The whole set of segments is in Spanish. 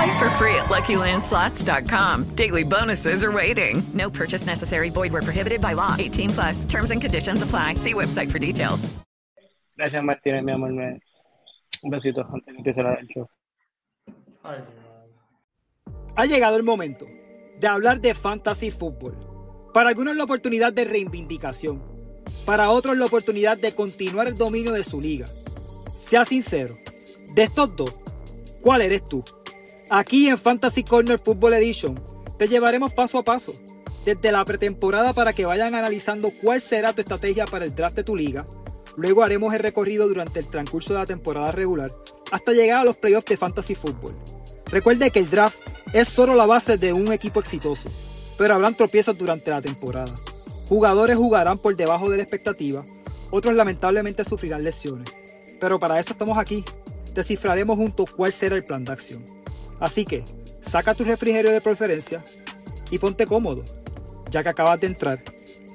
Play for free at LuckyLandSlots.com. Daily bonuses are waiting. No purchase necessary. Void where prohibited by law. 18 plus. Terms and conditions apply. See website for details. Gracias, Martínez, mi amor. Me- Un besito antes de empezar el show. Ha llegado el momento de hablar de fantasy fútbol. Para algunos la oportunidad de reivindicación. Para otros la oportunidad de continuar el dominio de su liga. Sea sincero, de estos dos, ¿cuál eres tú? Aquí en Fantasy Corner Football Edition te llevaremos paso a paso, desde la pretemporada para que vayan analizando cuál será tu estrategia para el draft de tu liga. Luego haremos el recorrido durante el transcurso de la temporada regular hasta llegar a los playoffs de Fantasy Football. Recuerde que el draft es solo la base de un equipo exitoso, pero habrán tropiezos durante la temporada. Jugadores jugarán por debajo de la expectativa, otros lamentablemente sufrirán lesiones. Pero para eso estamos aquí. Descifraremos juntos cuál será el plan de acción. Así que, saca tu refrigerio de preferencia y ponte cómodo, ya que acabas de entrar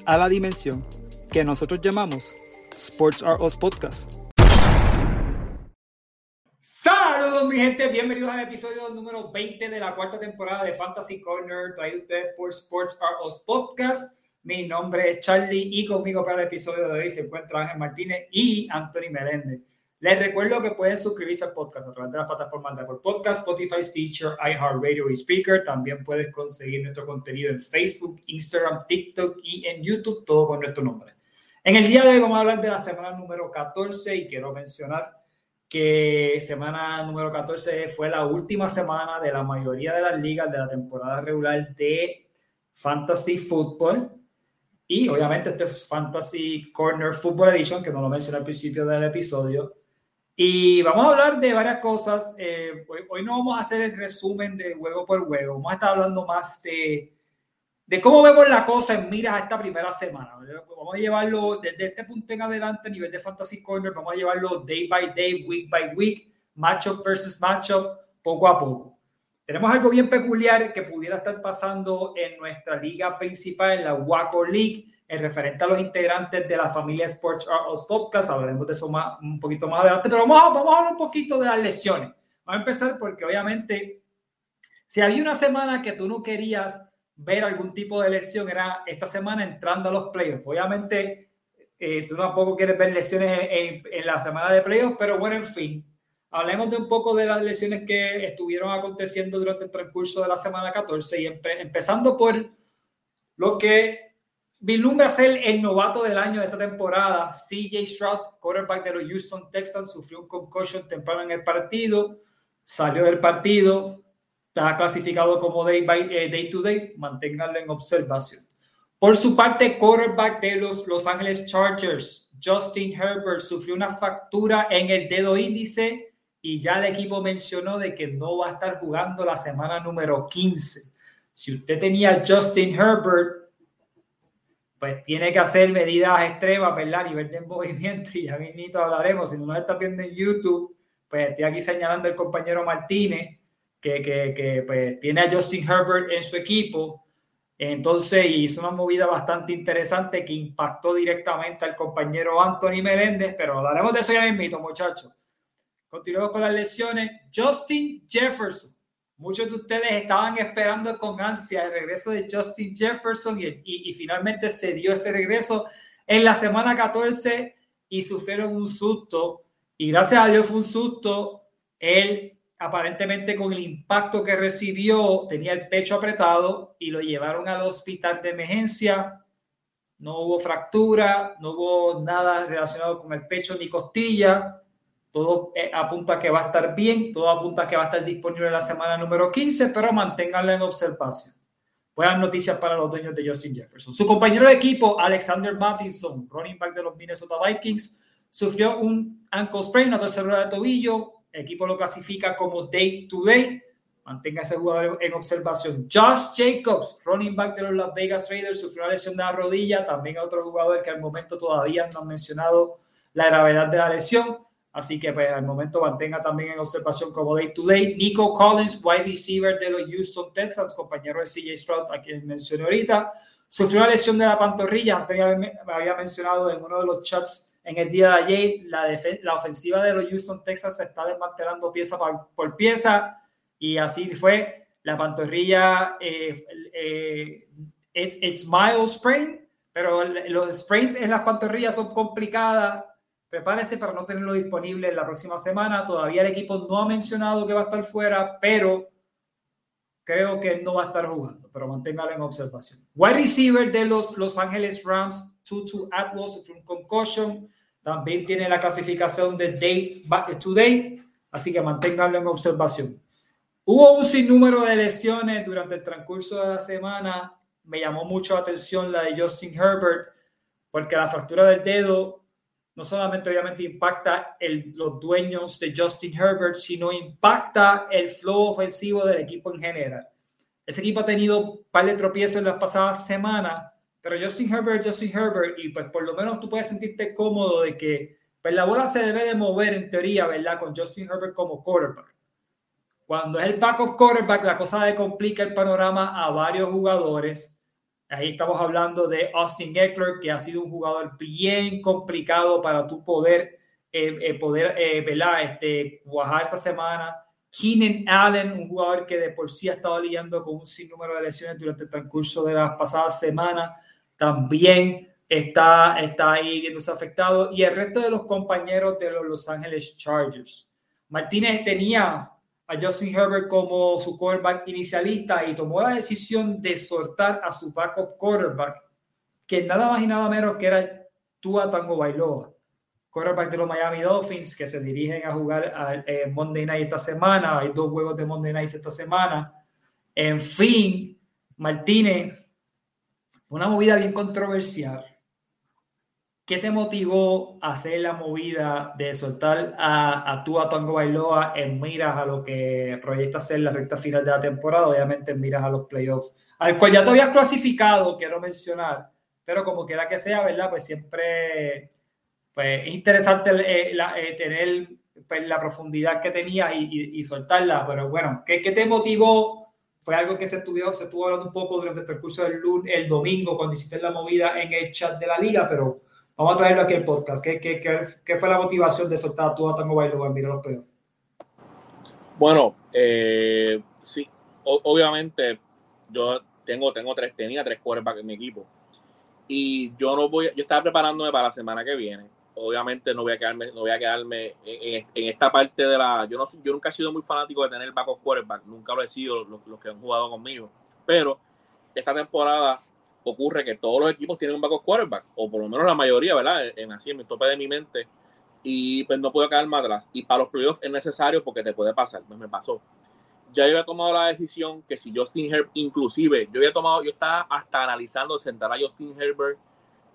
a la dimensión que nosotros llamamos Sports Are Us Podcast. Saludos mi gente, bienvenidos al episodio número 20 de la cuarta temporada de Fantasy Corner, traído ustedes por Sports Are Us Podcast. Mi nombre es Charlie y conmigo para el episodio de hoy se encuentra Ángel Martínez y Anthony Meléndez. Les recuerdo que pueden suscribirse al podcast a través de las plataformas de Apple Podcast, Spotify, Stitcher, iHeartRadio y Speaker. También puedes conseguir nuestro contenido en Facebook, Instagram, TikTok y en YouTube, todo con nuestro nombre. En el día de hoy vamos a hablar de la semana número 14 y quiero mencionar que semana número 14 fue la última semana de la mayoría de las ligas de la temporada regular de Fantasy Football. Y obviamente esto es Fantasy Corner Football Edition, que no lo mencioné al principio del episodio. Y vamos a hablar de varias cosas. Eh, hoy, hoy, no vamos a hacer el resumen de juego por juego. Vamos a estar hablando más de, de cómo vemos la cosa en miras a esta primera semana. Vamos a llevarlo desde este punto en adelante a nivel de Fantasy Corner. Vamos a llevarlo day by day, week by week, matchup versus matchup, poco a poco. Tenemos algo bien peculiar que pudiera estar pasando en nuestra liga principal, en la Waco League, en referente a los integrantes de la familia Sports Us Podcast. Hablaremos de eso más, un poquito más adelante, pero vamos a, vamos a hablar un poquito de las lesiones. Vamos a empezar porque obviamente, si había una semana que tú no querías ver algún tipo de lesión, era esta semana entrando a los playoffs. Obviamente, eh, tú tampoco quieres ver lesiones en, en la semana de playoffs, pero bueno, en fin. Hablemos de un poco de las lesiones que estuvieron aconteciendo durante el transcurso de la semana 14 y empe empezando por lo que vislumbra ser el novato del año de esta temporada, CJ Stroud, quarterback de los Houston Texans, sufrió un concussion temprano en el partido, salió del partido, está clasificado como day, eh, to day, manténganlo en observación. Por su parte, quarterback de los Los Angeles Chargers, Justin Herbert, sufrió una fractura en el dedo índice y ya el equipo mencionó de que no va a estar jugando la semana número 15. Si usted tenía Justin Herbert, pues tiene que hacer medidas extremas, ¿verdad? A nivel de movimiento, y ya mismito hablaremos. Si no nos está viendo en YouTube, pues estoy aquí señalando el compañero Martínez, que, que, que pues, tiene a Justin Herbert en su equipo. Entonces hizo una movida bastante interesante que impactó directamente al compañero Anthony Meléndez, pero hablaremos de eso ya mismito, muchachos. Continuamos con las lesiones. Justin Jefferson. Muchos de ustedes estaban esperando con ansia el regreso de Justin Jefferson y, finalmente se dio ese regreso en la semana 14 y sufrieron un susto. Y gracias a Dios fue un susto. Él aparentemente con el impacto que recibió tenía el pecho apretado y lo llevaron al hospital de emergencia. no hubo fractura, no hubo nada relacionado con el pecho ni costilla. Todo eh, apunta a que va a estar bien, todo apunta a que va a estar disponible la semana número 15, pero manténganlo en observación. Buenas noticias para los dueños de Justin Jefferson. Su compañero de equipo, Alexander Mattison, running back de los Minnesota Vikings, sufrió un ankle sprain, una tercera de tobillo. El equipo lo clasifica como day to day. Mantenga ese jugador en observación. Josh Jacobs, running back de los Las Vegas Raiders, sufrió una lesión de la rodilla. También otro jugador que al momento todavía no han mencionado la gravedad de la lesión. Así que pues, al momento mantenga también en observación como day to day. Nico Collins, wide receiver de los Houston Texans, compañero de CJ Stroud, a quien mencioné ahorita, sufrió una lesión de la pantorrilla. Antes me había mencionado en uno de los chats en el día de ayer, la, la ofensiva de los Houston Texans se está desmantelando pieza por pieza y así fue. La pantorrilla eh, eh, es it's mild sprain, pero los sprains en las pantorrillas son complicadas. Prepárese para no tenerlo disponible en la próxima semana. Todavía el equipo no ha mencionado que va a estar fuera, pero creo que no va a estar jugando, pero manténgalo en observación. Wide receiver de los Los Angeles Rams, Tutu Atlas, un concussion, también tiene la clasificación de day to day, así que manténganlo en observación. Hubo un sinnúmero de lesiones durante el transcurso de la semana. Me llamó mucho la atención la de Justin Herbert, porque la fractura del dedo no solamente obviamente impacta el, los dueños de Justin Herbert, sino impacta el flow ofensivo del equipo en general. Ese equipo ha tenido un par de tropiezos en las pasadas semanas, pero Justin Herbert, Justin Herbert, y pues por lo menos tú puedes sentirte cómodo de que pues la bola se debe de mover en teoría, ¿verdad? Con Justin Herbert como quarterback. Cuando es el backup quarterback, la cosa le complica el panorama a varios jugadores. Ahí estamos hablando de Austin Eckler, que ha sido un jugador bien complicado para tu poder, eh, eh, poder eh, Este, cuajar esta semana. Keenan Allen, un jugador que de por sí ha estado lidiando con un sinnúmero de lesiones durante el transcurso de las pasadas semanas, también está, está ahí viéndose afectado. Y el resto de los compañeros de los Los Angeles Chargers. Martínez tenía a Justin Herbert como su quarterback inicialista y tomó la decisión de soltar a su backup quarterback, que nada más y nada menos que era Tua Tango Bailoa, quarterback de los Miami Dolphins, que se dirigen a jugar a, eh, Monday Night esta semana. Hay dos juegos de Monday Night esta semana. En fin, Martínez, una movida bien controversial ¿Qué te motivó a hacer la movida de soltar a, a tu a Tango Bailoa en miras a lo que proyecta ser la recta final de la temporada? Obviamente en miras a los playoffs, al cual ya te habías clasificado, quiero mencionar, pero como quiera que sea, ¿verdad? Pues siempre pues, es interesante eh, eh, tener pues, la profundidad que tenía y, soltarla, pero bueno, ¿qué, ¿qué, te motivó? Fue algo que se estuvo, se estuvo hablando un poco durante el percurso del lunes, el domingo, cuando hiciste la movida en el chat de la liga, pero Vamos a traerlo aquí al podcast. ¿Qué, fue la motivación de soltar a tu Tango Bailoa Mira los Pedos? Bueno, eh, sí, obviamente yo tengo, tengo tres, tenía tres quarterbacks en mi equipo. Y yo no voy, yo estaba preparándome para la semana que viene. Obviamente no voy a quedarme, no voy a quedarme en, esta parte de la. Yo nunca he sido muy fanático de tener backup quarterback, nunca lo he sido los, los que han jugado conmigo. Pero esta temporada ocurre que todos los equipos tienen un backup quarterback, o por lo menos la mayoría, ¿verdad? En así, en mi tope de mi mente, y pues no puedo caer más atrás. Y para los playoffs es necesario porque te puede pasar, pues me pasó. Ya yo había tomado la decisión que si Justin Herbert, inclusive, yo había tomado, yo estaba hasta analizando sentar a Justin Herbert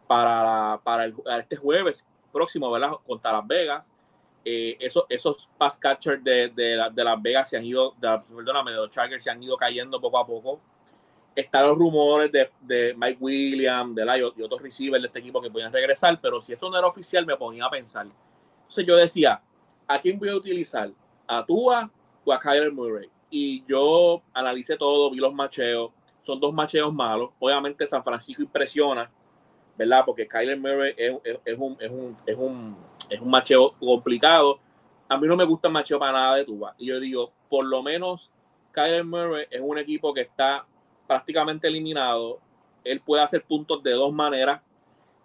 para, para, este jueves próximo, ¿verdad? Contra Las Vegas. Eh, esos, esos pass catchers de, de, de, Las Vegas se han ido, perdóname, de los Chargers se han ido cayendo poco a poco están los rumores de, de Mike Williams, de Layo y otros receivers de este equipo que podían regresar, pero si esto no era oficial, me ponía a pensar. Entonces yo decía, ¿a quién voy a utilizar? ¿A Tua o a Kyler Murray? Y yo analicé todo, vi los macheos. Son dos macheos malos. Obviamente San Francisco impresiona, ¿verdad? Porque Kyler Murray es, es, un, es, un, es, un, es un macheo complicado. A mí no me gusta el macheo para nada de Tua. Y yo digo, por lo menos Kyler Murray es un equipo que está prácticamente eliminado. Él puede hacer puntos de dos maneras.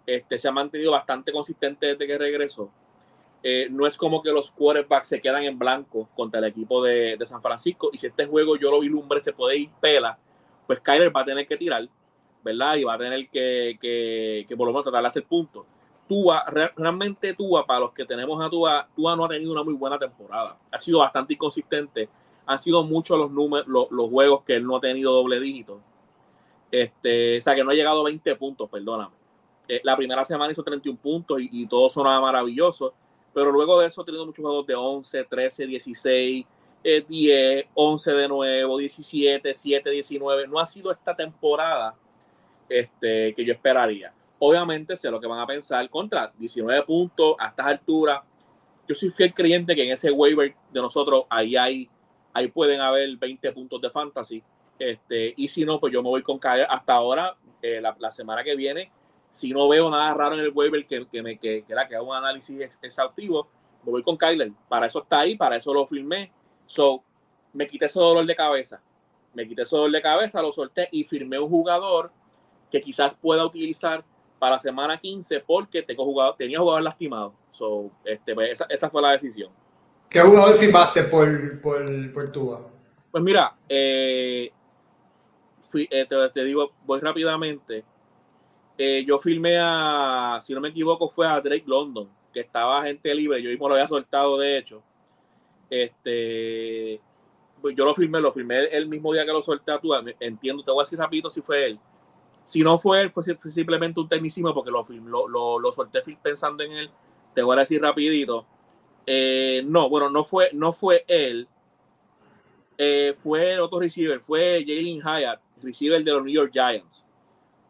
Este, se ha mantenido bastante consistente desde que regresó. Eh, no es como que los quarterbacks se quedan en blanco contra el equipo de, San Francisco. Y si este juego yo lo lumbre se puede ir pela, pues Kyler va a tener que tirar. ¿verdad? Y va a tener que, que, que por lo menos tratar de hacer puntos. Tua, realmente Tua, para los que tenemos a Tua, Tua no ha tenido una muy buena temporada. Ha sido bastante inconsistente. Han sido muchos los números, los, los juegos que él no ha tenido doble dígito. Este, o sea, que no ha llegado a 20 puntos, perdóname. Eh, la primera semana hizo 31 puntos y, y, todo sonaba maravilloso. Pero luego de eso ha tenido muchos juegos de 11, 13, 16, 10, 11 de nuevo, 17, 7, 19. No ha sido esta temporada este, que yo esperaría. Obviamente sé lo que van a pensar contra 19 puntos a estas alturas. Yo soy fiel creyente que en ese waiver de nosotros ahí hay, ahí pueden haber 20 puntos de fantasy. Este, y si no, pues yo me voy con Kyler. Hasta ahora, eh, la, semana que viene, si no veo nada raro en el waiver que, que me que, que, un análisis exhaustivo, me voy con Kyler. Para eso está ahí, para eso lo firmé. So, me quité ese dolor de cabeza. Me quité ese dolor de cabeza, lo solté y firmé un jugador que quizás pueda utilizar para la semana 15 porque tengo jugador, tenía jugador lastimado. So, este, pues esa, esa, fue la decisión. ¿Qué jugador firmaste por, por, por Tua? Pues mira, eh, eh, te, digo, voy rápidamente. Eh, yo firmé a, si no me equivoco, fue a Drake London, que estaba gente libre. Yo mismo lo había soltado, de hecho. Este, pues yo lo firmé, lo firmé el mismo día que lo solté a Tua. Entiendo, te voy a decir rapidito si fue él. Si no fue él, fue, fue simplemente un tecnicismo porque lo, lo, lo, lo, solté pensando en él. Te voy a decir rapidito. Eh, no, bueno, no fue, no fue él. Eh, fue otro receiver, fue Jalen Hyatt, receiver de los New York Giants.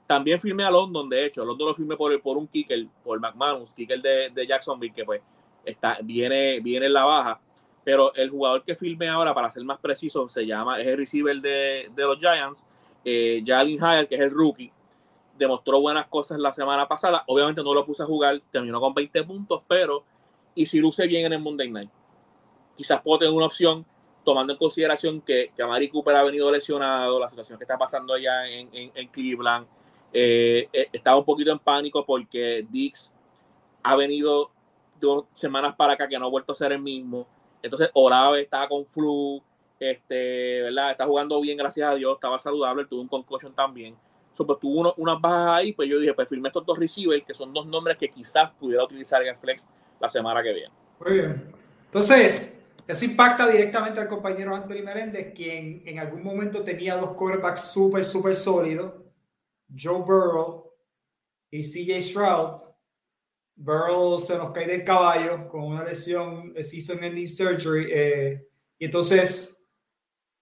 También firmé a London, de hecho. A London lo firmé por, por un kicker, por McManus, kicker de, de Jacksonville, que pues está, viene, viene en la baja. Pero el jugador que firmé ahora, para ser más preciso, se llama, es el receiver de, de los Giants eh, Jalen Hyatt, que es el rookie, demostró buenas cosas la semana pasada. Obviamente no lo puse a jugar, terminó con 20 puntos, pero y si luce bien en el Monday Night, quizás puedo tener una opción tomando en consideración que, que Cooper ha venido lesionado, la situación que está pasando allá en, en, en Cleveland. Eh, eh, estaba un poquito en pánico porque Dix ha venido dos semanas para acá que no ha vuelto a ser el mismo. Entonces, Olave estaba con flu, este, ¿verdad? Está jugando bien, gracias a Dios, estaba saludable, tuvo un concussion también. So, pues, tuvo unas bajas ahí, pues yo dije, pues firme estos dos receivers, que son dos nombres que quizás pudiera utilizar en el flex la semana que viene. Muy bien. Entonces, eso impacta directamente al compañero Anthony Meréndez, quien en algún momento tenía dos quarterbacks súper, súper sólidos, Joe Burrow y CJ Stroud. Burrow se nos cae del caballo con una lesión, season ending surgery, eh, y entonces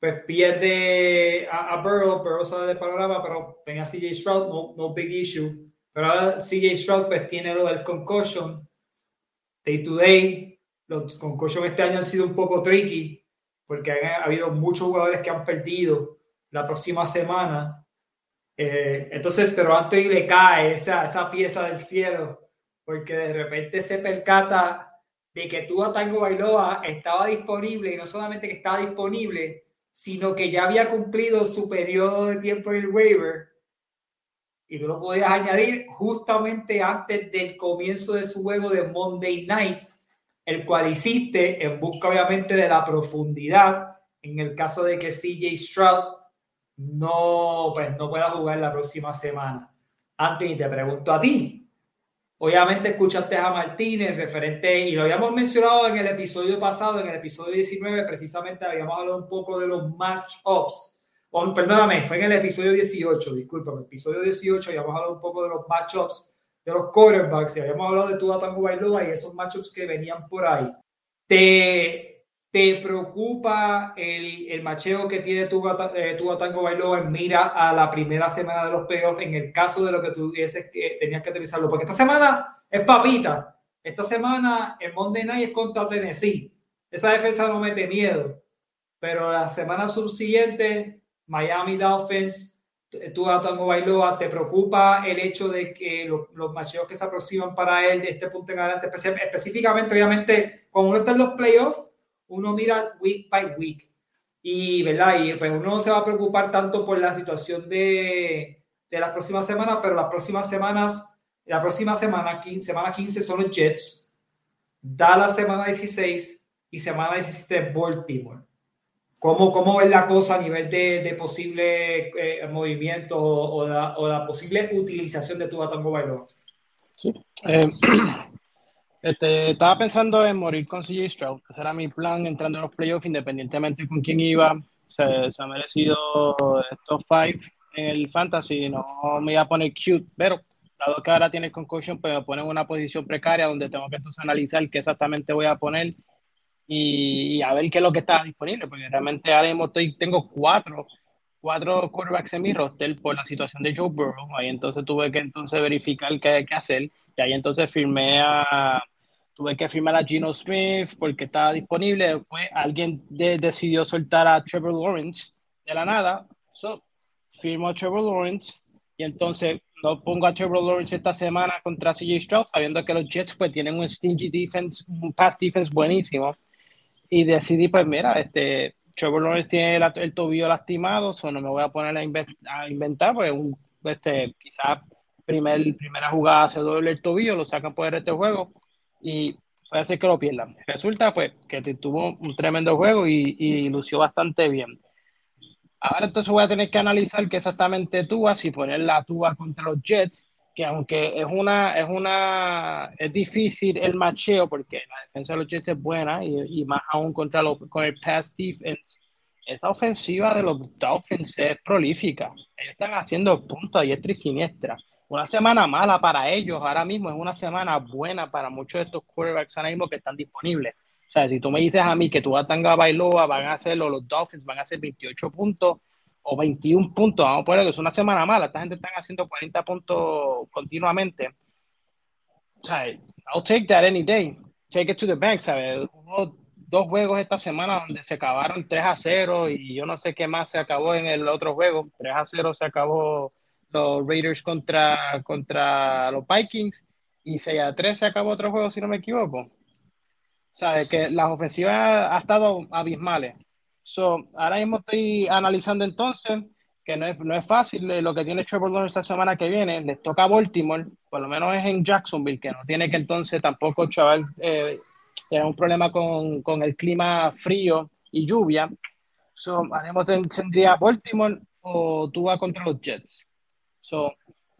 pues pierde a, a Burrow, Burrow sale de panorama, pero tenía CJ Stroud, no, no big issue. Pero ahora CJ Stroud pues tiene lo del concussion, day to day. Los concussion este año han sido un poco tricky, porque ha habido muchos jugadores que han perdido la próxima semana. Eh, entonces, pero antes le cae esa, esa pieza del cielo, porque de repente se percata de que Tua Tango Bailoa estaba disponible y no solamente que estaba disponible, sino que ya había cumplido su periodo de tiempo en el waiver y tú lo podías añadir justamente antes del comienzo de su juego de Monday Night, el cual hiciste en busca obviamente de la profundidad en el caso de que CJ Stroud no, pues, no pueda jugar la próxima semana. Anthony, te pregunto a ti, Obviamente escuchaste a Martínez, referente, y lo habíamos mencionado en el episodio pasado, en el episodio 19, precisamente habíamos hablado un poco de los matchups. Perdóname, fue en el episodio 18, disculpa, en el episodio 18 habíamos hablado un poco de los matchups de los quarterbacks y habíamos hablado de Tua Tango Bailoa y esos matchups que venían por ahí. ¿Te, te preocupa el, el macheo que tiene Tua, eh, Tua Tango Bailoa en mira a la primera semana de los playoffs en el caso de lo que tuvieses que tenías que utilizarlo? Porque esta semana es papita. Esta semana el Monday Night es contra Tennessee. Esa defensa no mete miedo. Pero la semana subsiguiente, Miami Dolphins, Tua Tango Bailoa, ¿te preocupa el hecho de que los, los que se aproximan para él de este punto en adelante, específicamente, obviamente, cuando uno está en los playoffs, uno mira week by week. Y, ¿verdad? Y pues uno no se va a preocupar tanto por la situación de, de las próximas semanas, pero las próximas semanas, la próxima semana, 15, semana 15 son los Jets, Dallas semana 16 y semana 17 Baltimore. ¿Cómo, cómo ves la cosa a nivel de, de posible eh, movimiento o, o, la, posible utilización de tu Tango Bailoa? Eh, este, estaba pensando en morir con CJ Stroud. Ese era mi plan entrando en los playoffs, independientemente con quién iba. Se, se ha merecido top 5 en el fantasy. No me iba a poner cute, pero dado que ahora tiene concussion, pues me pone en una posición precaria donde tengo que entonces analizar qué exactamente voy a poner y, a ver qué es lo que está disponible, porque realmente ahora mismo estoy, tengo cuatro, cuatro quarterbacks en mi roster por la situación de Joe Burrow, ahí entonces tuve que entonces verificar qué, qué hacer, y ahí entonces firmé a, tuve que firmar a Gino Smith porque estaba disponible, después alguien decidió soltar a Trevor Lawrence de la nada, so, firmo a Trevor Lawrence, y entonces no pongo a Trevor Lawrence esta semana contra CJ Stroud, sabiendo que los Jets pues tienen un stingy defense, un pass defense buenísimo y decidí, pues mira, este, Trevor Lawrence tiene el, tobillo lastimado, o no me voy a poner a, inventar, pues un, este, quizás primer, primera jugada se doble el tobillo, lo sacan por este juego y puede ser que lo pierdan. Resulta pues que tuvo un tremendo juego y, y lució bastante bien. Ahora entonces voy a tener que analizar qué exactamente Tua, si poner la Tua contra los Jets, que aunque es una, es una, es difícil el macheo porque la defensa de los Jets es buena y, y más aún contra los, con el pass defense, esta ofensiva de los Dolphins es prolífica. Ellos están haciendo puntos a diestra y siniestra. Una semana mala para ellos ahora mismo es una semana buena para muchos de estos quarterbacks ahora mismo que están disponibles. O sea, si tú me dices a mí que tú a Tanga Bailoa van a hacerlo, los Dolphins van a hacer 28 puntos, o 21 puntos, vamos a poner que es una semana mala, esta gente está haciendo 40 puntos continuamente. O sea, I'll take that any day. Take it to the bank, ¿sabes? Hubo dos juegos esta semana donde se acabaron 3 a 0 y yo no sé qué más se acabó en el otro juego. 3 a 0 se acabó los Raiders contra, contra los Vikings y 6 a 3 se acabó otro juego, si no me equivoco. ¿Sabes? Que las ofensivas ha estado abismales. So, ahora mismo estoy analizando entonces que no es, no es fácil eh, lo que tiene Trevor Lawrence esta semana que viene. Les toca a Baltimore, por lo menos es en Jacksonville, que no tiene que entonces tampoco, chaval, eh, tener un problema con, con, el clima frío y lluvia. So, haremos tendría Baltimore o tú vas contra los Jets. So,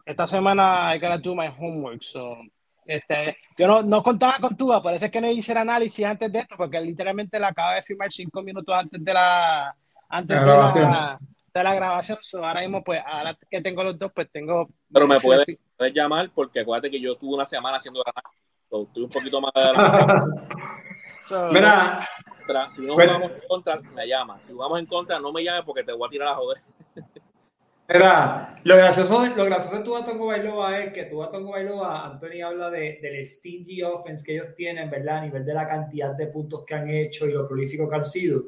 esta semana I gotta do my homework. So, este, yo no, no contaba con Tua, por eso es que no hice el análisis antes de esto, porque literalmente la acaba de firmar cinco minutos antes de la, antes de la, de la grabación. ahora mismo, pues, ahora que tengo los dos, pues tengo. Pero me puedes, llamar, porque acuérdate que yo tuve una semana haciendo análisis, estuve un poquito más de Mira, si no jugamos en contra, me llama. Si jugamos en contra, no me llames porque te voy a tirar a joder. Era, lo gracioso, lo gracioso de tu Tongo Bailoa es que tu Tongo Bailoa, Anthony habla de, del stingy offense que ellos tienen, ¿verdad? A nivel de la cantidad de puntos que han hecho y lo prolífico que han sido.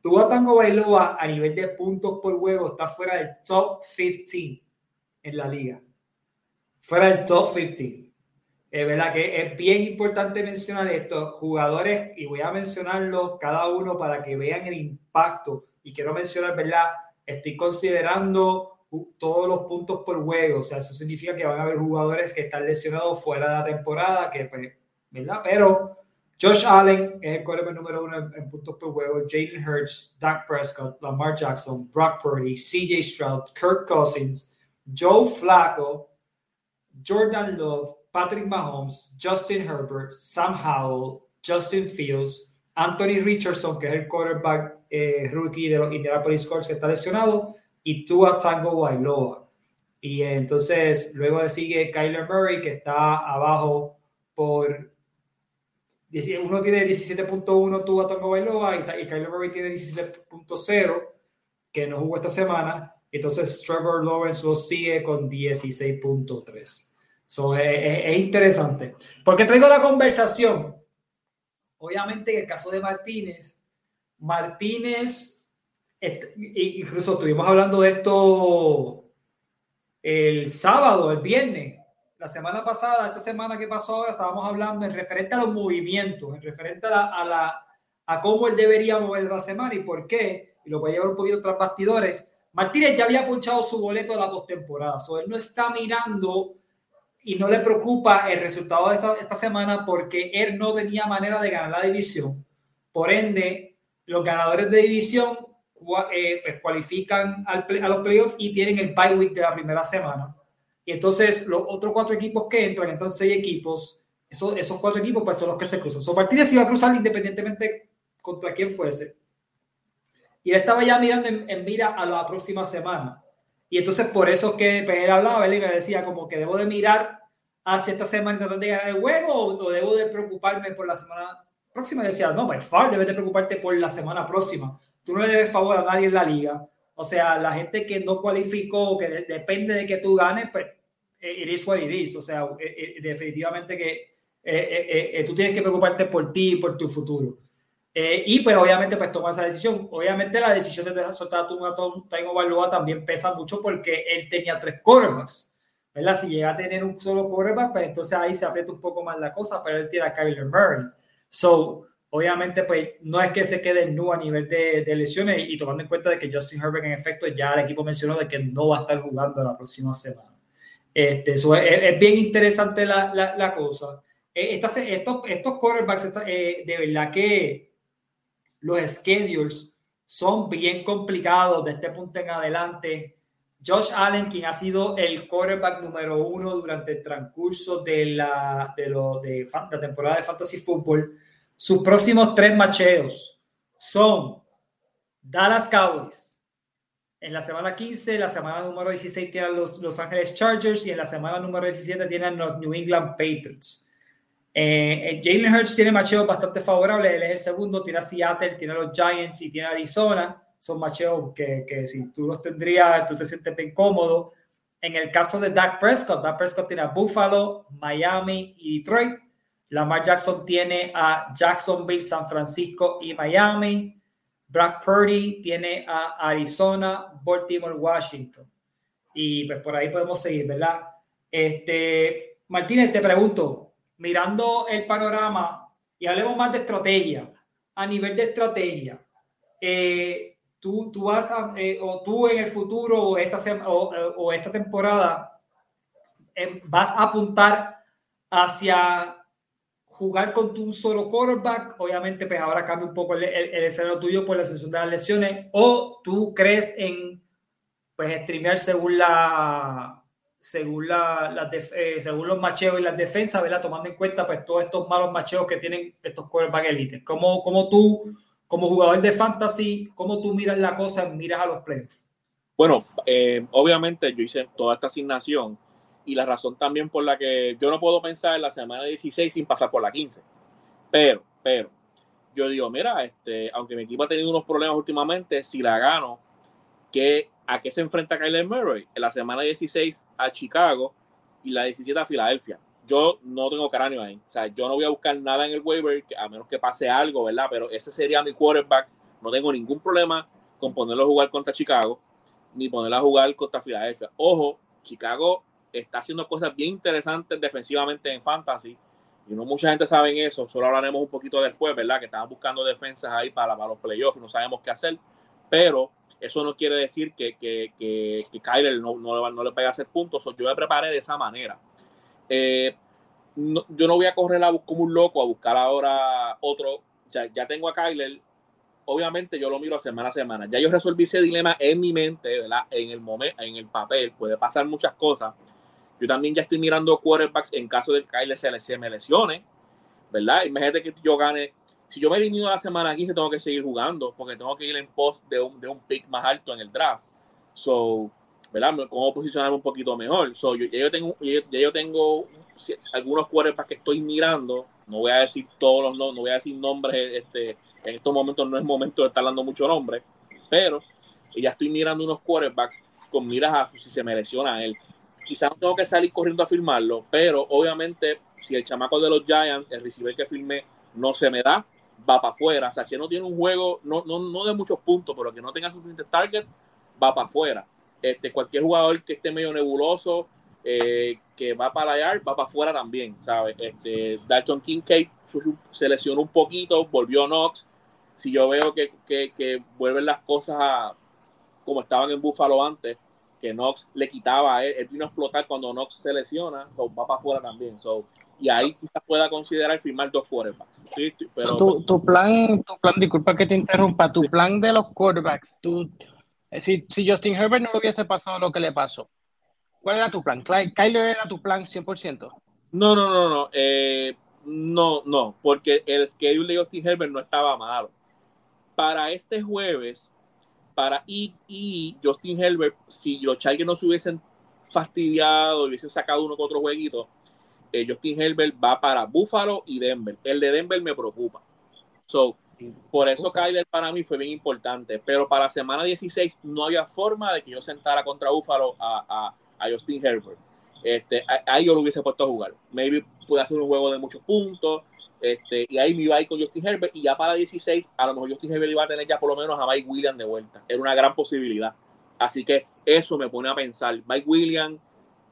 Tu Tongo Bailoa a nivel de puntos por juego está fuera del top 15 en la liga. Fuera del top 15. Es verdad que es bien importante mencionar estos jugadores y voy a mencionarlos cada uno para que vean el impacto. Y quiero mencionar, ¿verdad? Estoy considerando todos los puntos por juego. O sea, eso significa que van a haber jugadores que están lesionados fuera de la temporada, que pues, ¿verdad? Pero Josh Allen es el quarterback número uno en, puntos por juego. Jalen Hurts, Dak Prescott, Lamar Jackson, Brock Purdy, CJ Stroud, Kirk Cousins, Joe Flacco, Jordan Love, Patrick Mahomes, Justin Herbert, Sam Howell, Justin Fields, Anthony Richardson, que es el quarterback eh, rookie de los Indianapolis Colts que está lesionado, y Tua Tango Bailoa. Y entonces luego sigue Kyler Murray, que está abajo por. Uno tiene 17.1 Tua Tango Bailoa y, Kyler Murray tiene 17.0, que no jugó esta semana. Entonces Trevor Lawrence lo sigue con 16.3. So, es, es, interesante. Porque traigo la conversación Obviamente, en el caso de Martínez, Martínez, incluso estuvimos hablando de esto el sábado, el viernes, la semana pasada, esta semana que pasó ahora, estábamos hablando en referente a los movimientos, en referente a, la, a, cómo él debería mover la semana y por qué, y lo voy a llevar un poquito tras bastidores. Martínez ya había punchado su boleto de la postemporada, so él no está mirando y no le preocupa el resultado de esta, semana porque él no tenía manera de ganar la división. Por ende, los ganadores de división eh, pues cualifican al a los playoffs y tienen el bye week de la primera semana. Y entonces los otros cuatro equipos que entran, entonces seis equipos, esos, esos cuatro equipos pues son los que se cruzan. So, Martínez iba a cruzar independientemente contra quién fuese. Y él estaba ya mirando en, mira a la próxima semana. Y entonces por eso que pues, hablaba, él me decía como que debo de mirar hacia esta semana y tratar de ganar el juego o, debo de preocuparme por la semana próxima. Decía, no, by far, debes de preocuparte por la semana próxima. Tú no le debes favor a nadie en la liga. O sea, la gente que no cualificó, que depende de que tú ganes, pues it is what it is. O sea, eh, eh, definitivamente que eh, tú tienes que preocuparte por ti y por tu futuro. y pues obviamente pues toma esa decisión. Obviamente la decisión de soltar a tu Taimo Baloa también pesa mucho porque él tenía tres quarterbacks. ¿verdad? Si llega a tener un solo quarterback, pues entonces ahí se aprieta un poco más la cosa, pero él tiene a Kyler Murray. So, obviamente, pues no es que se quede nu a nivel de, de, lesiones y tomando en cuenta de que Justin Herbert, en efecto, ya el equipo mencionó de que no va a estar jugando la próxima semana. Este, es, es, bien interesante la, la, la cosa. Eh, estas, estos, estos quarterbacks, eh, de verdad que los schedules son bien complicados de este punto en adelante. Josh Allen, quien ha sido el quarterback número uno durante el transcurso de la, de, lo, de la temporada de Fantasy Football, sus próximos tres macheos son Dallas Cowboys. En la semana 15, la semana número 16 tienen los Los Angeles Chargers y en la semana número 17 tienen los New England Patriots. Eh, eh, Jalen Hurts tiene macheos bastante favorables. Él es el segundo, tiene a Seattle, tiene a los Giants y tiene a Arizona. Son macheos que, que si tú los tendrías, tú te sientes bien cómodo. En el caso de Dak Prescott, Dak Prescott tiene a Buffalo, Miami y Detroit. Lamar Jackson tiene a Jacksonville, San Francisco y Miami. Brock Purdy tiene a Arizona, Baltimore, Washington. Y pues por ahí podemos seguir, ¿verdad? Este, Martínez, te pregunto, mirando el panorama y hablemos más de estrategia, a nivel de estrategia, eh, tú, tú vas a, eh, o tú en el futuro o esta, o, esta temporada eh, vas a apuntar hacia jugar con tu solo quarterback, obviamente pues ahora cambia un poco el, escenario tuyo por la sesión de las lesiones, o tú crees en pues streamear según la según la, eh, según los macheos y las defensas, ¿verdad? Tomando en cuenta pues todos estos malos macheos que tienen estos quarterback elites. ¿Cómo, cómo tú, como jugador de fantasy, cómo tú miras la cosa, miras a los playoffs? Bueno, eh, obviamente yo hice toda esta asignación y la razón también por la que yo no puedo pensar en la semana 16 sin pasar por la 15. Pero, pero, yo digo, mira, este, aunque mi equipo ha tenido unos problemas últimamente, si la gano, ¿qué, ¿a qué se enfrenta Kyler Murray? En la semana 16 a Chicago y la 17 a Filadelfia. Yo no tengo cráneo ahí. O sea, yo no voy a buscar nada en el waiver, a menos que pase algo, ¿verdad? Pero ese sería mi quarterback. No tengo ningún problema con ponerlo a jugar contra Chicago, ni ponerlo a jugar contra Filadelfia. Ojo, Chicago está haciendo cosas bien interesantes defensivamente en fantasy. Y no mucha gente sabe eso, solo hablaremos un poquito después, ¿verdad? Que estaban buscando defensas ahí para, los playoffs y no sabemos qué hacer. Pero eso no quiere decir que, que, que, que Kyler no, no, no, le hacer puntos. Yo me preparé de esa manera. Eh, yo no voy a correr a, como un loco a buscar ahora otro. Ya, ya tengo a Kyler. Obviamente yo lo miro semana a semana. Ya yo resolví ese dilema en mi mente, ¿verdad? En el momento, en el papel. Puede pasar muchas cosas yo también ya estoy mirando quarterbacks en caso de que Kyle se, me lesione, ¿verdad? Imagínate que yo gane. Si yo me elimino la semana 15, tengo que seguir jugando porque tengo que ir en post de un, de un pick más alto en el draft. So, ¿verdad? Cómo posicionarme un poquito mejor. So, yo, ya yo tengo, ya yo tengo algunos quarterbacks que estoy mirando. No voy a decir todos los no, no voy a decir nombres. Este, en estos momentos no es momento de estar dando mucho nombre, pero ya estoy mirando unos quarterbacks con miras a si se me lesiona a él quizás no tengo que salir corriendo a firmarlo, pero obviamente si el chamaco de los Giants, el receiver que firmé, no se me da, va para afuera. O sea, si no tiene un juego, no, no, no de muchos puntos, pero que no tenga suficientes target, va para afuera. Este, cualquier jugador que esté medio nebuloso, eh, que va para allá, va para afuera también, ¿sabes? Este, Dalton Kincaid se lesionó un poquito, volvió Knox. Si yo veo que, que, que vuelven las cosas a como estaban en Buffalo antes, que Knox le quitaba a él, él vino a explotar cuando Knox se lesiona, va para afuera también. So, y ahí quizás pueda considerar firmar dos quarterbacks. pero, tu, tu, plan, tu plan, disculpa que te interrumpa, tu plan de los quarterbacks, tú, eh, si, si Justin Herbert no le hubiese pasado lo que le pasó, ¿cuál era tu plan? ¿Kyler era tu plan 100%? No, no, no, no. Eh, no, no, porque el schedule de Justin Herbert no estaba malo. Para este jueves, para y, y Justin Herbert, si los Chargers no se hubiesen fastidiado, hubiesen sacado uno con otro jueguito, eh, Justin Herbert va para Buffalo y Denver. El de Denver me preocupa. So, por eso Kyler para mí fue bien importante. Pero para la semana 16 no había forma de que yo sentara contra Buffalo a, a, a Justin Herbert. Este, ahí yo lo hubiese puesto a jugar. Maybe puede hacer un juego de muchos puntos. Este, y ahí me iba a ir con Justin Herbert. Y ya para 16, a lo mejor Justin Herbert iba a tener ya por lo menos a Mike Williams de vuelta. Era una gran posibilidad. Así que eso me pone a pensar. Mike Williams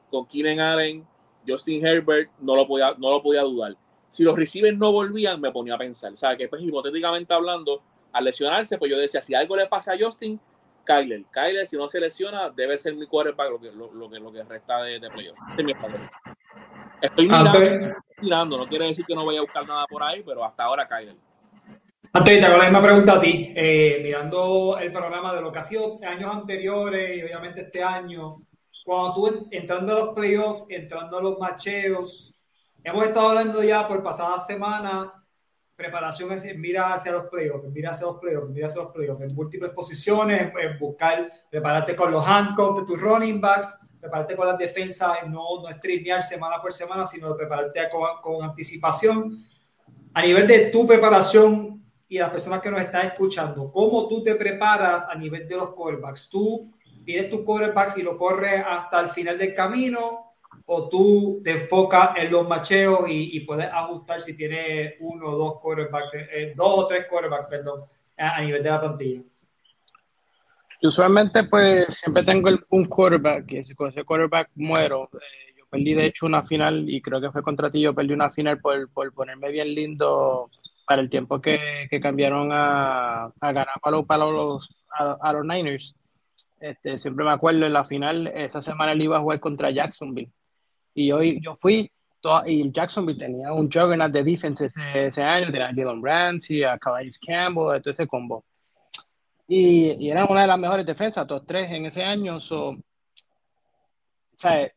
con Keenan Allen, Justin Herbert, no lo podía, no lo podía dudar. Si los receivers no volvían, me ponía a pensar. O sea, que pues hipotéticamente hablando, al lesionarse, pues yo decía, si algo le pasa a Justin, Kyler. Kyler, si no se lesiona, debe ser mi quarterback lo que, lo, lo que, lo que resta de, de playoff. Este es mi Estoy mirando, estoy mirando, no quiere decir que no vaya a buscar nada por ahí, pero hasta ahora Kyler. Antes te hago la misma pregunta a ti, eh, mirando el programa de lo que ha sido años anteriores y obviamente este año, cuando tú entrando a los playoffs, entrando a los macheos, hemos estado hablando ya por pasadas semanas preparación es mira hacia los playoffs, mira hacia los playoffs, mira hacia los playoffs, en múltiples posiciones, en buscar, prepararte con los handcuffs de tus running backs, prepararte con las defensas, no, no streamear semana por semana, sino prepararte con, con anticipación. A nivel de tu preparación y las personas que nos están escuchando, ¿cómo tú te preparas a nivel de los quarterbacks? ¿Tú tienes tus quarterbacks y lo corres hasta el final del camino? o tú te enfocas en los macheos y, puedes ajustar si tienes uno o dos quarterbacks, eh, eh, dos o tres quarterbacks, perdón, a, nivel de la plantilla? Usualmente, pues siempre tengo un quarterback y si con ese quarterback muero. Eh, yo perdí, de hecho, una final y creo que fue contra ti. Yo perdí una final por, por ponerme bien lindo para el tiempo que, que cambiaron a, a ganar para los, para los, a, los Niners. Este, siempre me acuerdo en la final, esa semana él iba a jugar contra Jacksonville y hoy yo fui, y Jacksonville tenía un juggernaut de defense ese, año, tenía a Dylan Ramsey, a Calais Campbell, todo ese combo. Y, y eran una de las mejores defensas, todos tres en ese año. So, o sea,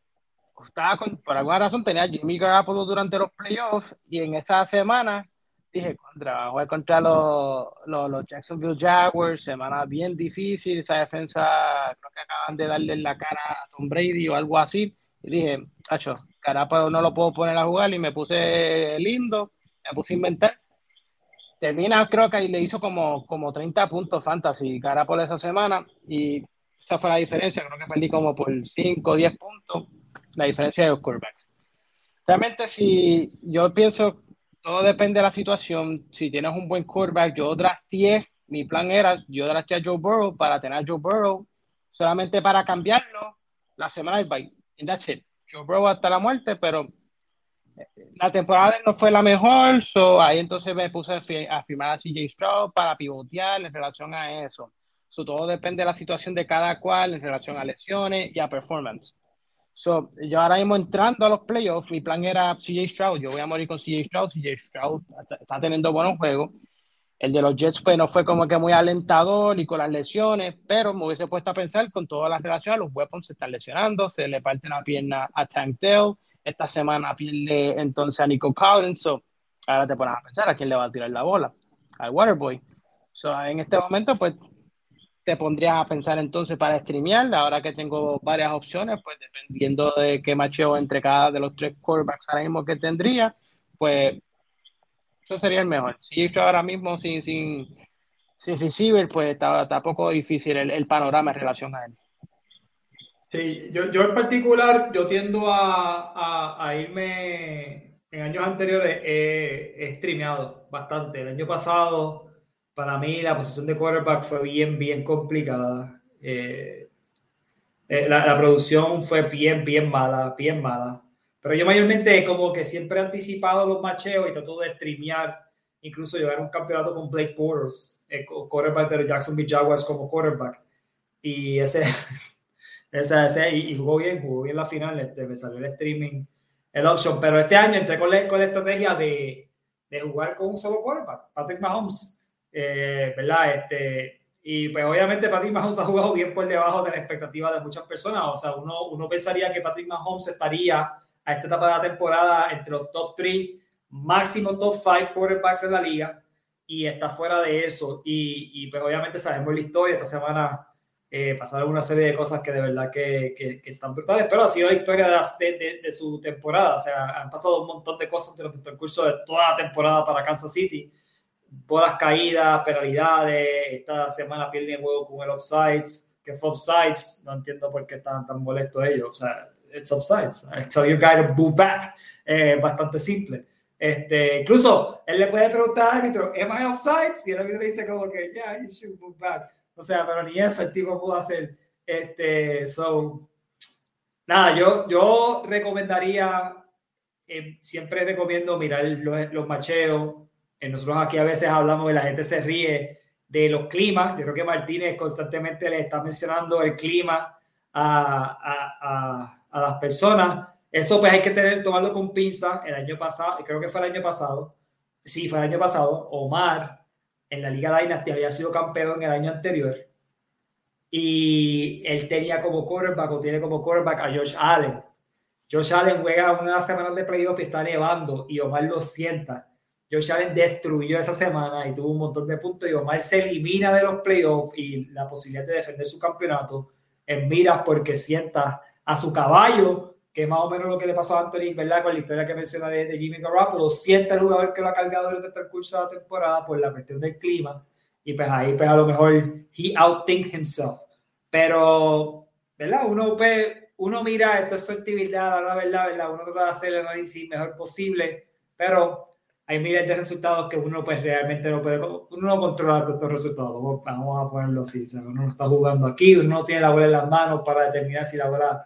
estaba por alguna razón tenía Jimmy Garoppolo durante los playoffs y en esa semana dije, contra, jugar contra los, los, los, Jacksonville Jaguars, semana bien difícil, esa defensa creo que acaban de darle la cara a Tom Brady o algo así. Y dije, cacho, Carapa no lo puedo poner a jugar y me puse lindo, me puse a inventar. Termina, creo que le hizo como, como 30 puntos fantasy por esa semana y esa fue la diferencia. Creo que perdí como por 5 o 10 puntos la diferencia de los quarterbacks. Realmente, si yo pienso, todo depende de la situación. Si tienes un buen quarterback, yo drafté, mi plan era, yo drafté a Joe Burrow para tener a Joe Burrow solamente para cambiarlo la semana del bye and that's it. Joe Burrow hasta la muerte, pero la temporada no fue la mejor, so ahí entonces me puse a, firmar a CJ Stroud para pivotear en relación a eso. So, todo depende de la situación de cada cual en relación a lesiones y a performance. So, yo ahora mismo entrando a los playoffs, mi plan era CJ Stroud. Yo voy a morir con CJ Stroud. CJ Stroud está teniendo buenos juegos. El de los Jets pues no fue como que muy alentador y con las lesiones, pero me hubiese puesto a pensar con todas las relaciones, los weapons se están lesionando, se le parte la pierna a Tank Dell, esta semana pierde entonces a Nico Collins, ahora te pones a pensar a quién le va a tirar la bola, al Waterboy. So, en este momento pues te pondrías a pensar entonces para streamear, ahora que tengo varias opciones, pues dependiendo de qué macheo entre cada de los tres quarterbacks ahora mismo que tendría, pues eso sería el mejor. Si estoy ahora mismo sin, sin, sin receiver, pues está, está poco difícil el, panorama en relación a él. Sí, yo, yo en particular, yo tiendo a, a, a irme, en años anteriores he, he streameado bastante. El año pasado, para mí, la posición de quarterback fue bien, bien complicada. Eh, eh la, la, producción fue bien, bien mala, bien mala. Pero yo mayormente como que siempre he anticipado los macheos y trato de streamear, incluso llegar a un campeonato con Blake Porters, el quarterback de Jacksonville Jaguars como quarterback. Y ese, ese, ese y, jugó bien, jugó bien la final, este, me salió el streaming el option. Pero este año entré con la, con la estrategia de, de, jugar con un solo quarterback, Patrick Mahomes, eh, ¿verdad? Este, y pues obviamente Patrick Mahomes ha jugado bien por debajo de la expectativa de muchas personas. O sea, uno, uno pensaría que Patrick Mahomes estaría a esta etapa de la temporada entre los top 3, máximo top 5 quarterbacks en la liga y está fuera de eso. Y, y pues obviamente sabemos la historia. Esta semana eh, pasaron una serie de cosas que de verdad que, que, que están brutales, pero ha sido la historia de, de, de, su temporada. O sea, han pasado un montón de cosas durante el percurso de toda la temporada para Kansas City. Bolas caídas, penalidades. Esta semana pierden el juego con el offsides, que fue offsides. No entiendo por qué están tan molestos ellos. O sea, it's offsides. I tell you guys to move back. Eh, bastante simple. Este, incluso él le puede preguntar al árbitro, ¿am I offsides? Y el árbitro le dice como que, yeah, you should move back. O sea, pero ni eso el tipo pudo hacer. Este, so, nada, yo, yo recomendaría, eh, siempre recomiendo mirar los, los macheos. Eh, nosotros aquí a veces hablamos y la gente se ríe de los climas. Yo creo que Martínez constantemente le está mencionando el clima a, a, a, las personas. Eso pues hay que tener, tomarlo con pinza. El año pasado, creo que fue el año pasado, sí, fue el año pasado, Omar en la Liga Dynasty había sido campeón el año anterior y él tenía como quarterback o tiene como quarterback a Josh Allen. Josh Allen juega una semana de playoff y está nevando y Omar lo sienta. Josh Allen destruyó esa semana y tuvo un montón de puntos y Omar se elimina de los playoffs y la posibilidad de defender su campeonato en miras porque sienta a su caballo que más o menos lo que le pasó a Anthony, ¿verdad? Con la historia que menciona de, de Jimmy Garoppolo, siente el jugador que lo ha cargado durante el percurso de la temporada por la cuestión del clima, y pues ahí pues a lo mejor he outthink himself. Pero, ¿verdad? Uno, pues, uno mira, esto es suertibilidad, la verdad, ¿verdad? Uno trata de hacer el análisis mejor posible, pero hay miles de resultados que uno pues realmente no puede, uno no controla estos resultados, vamos a ponerlo así, o sea, uno no está jugando aquí, uno no tiene la bola en las manos para determinar si la bola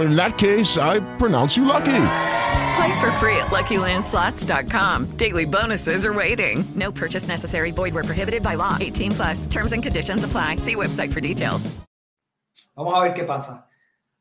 in that case, I pronounce you lucky. Play for free at LuckyLandSlots.com. Daily bonuses are waiting. No purchase necessary. Void were prohibited by law. 18 plus. Terms and conditions apply. See website for details. Vamos a ver qué pasa.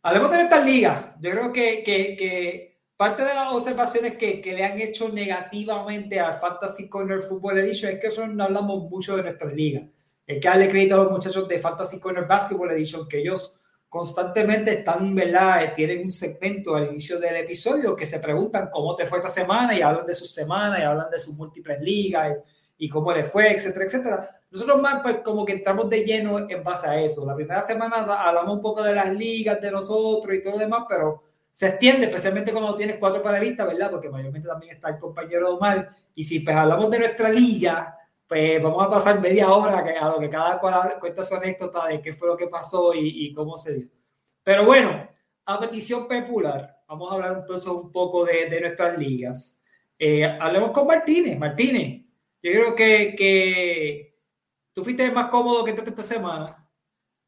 Hablemos de esta liga. Yo creo que, que, que parte de las observaciones que, que, le han hecho negativamente al Fantasy Corner Football Edition es que nosotros no hablamos mucho de nuestras ligas. Hay que darle crédito a los muchachos de Fantasy Corner Basketball Edition que ellos constantemente están, ¿verdad? Tienen un segmento al inicio del episodio que se preguntan cómo te fue esta semana y hablan de sus semanas y hablan de sus múltiples ligas y cómo les fue, etcétera, etcétera. Nosotros más pues como que entramos de lleno en base a eso. La primera semana hablamos un poco de las ligas, de nosotros y todo lo demás, pero se extiende, especialmente cuando tienes cuatro panelistas, ¿verdad? Porque mayormente también está el compañero Omar. Y si pues hablamos de nuestra liga, pues vamos a pasar media hora a lo que cada cual cuenta su anécdota de qué fue lo que pasó y, y cómo se dio. Pero bueno, a petición popular, vamos a hablar entonces un poco de, de nuestras ligas. Eh, hablemos con Martínez. Martínez, yo creo que, que tú fuiste más cómodo que esta semana.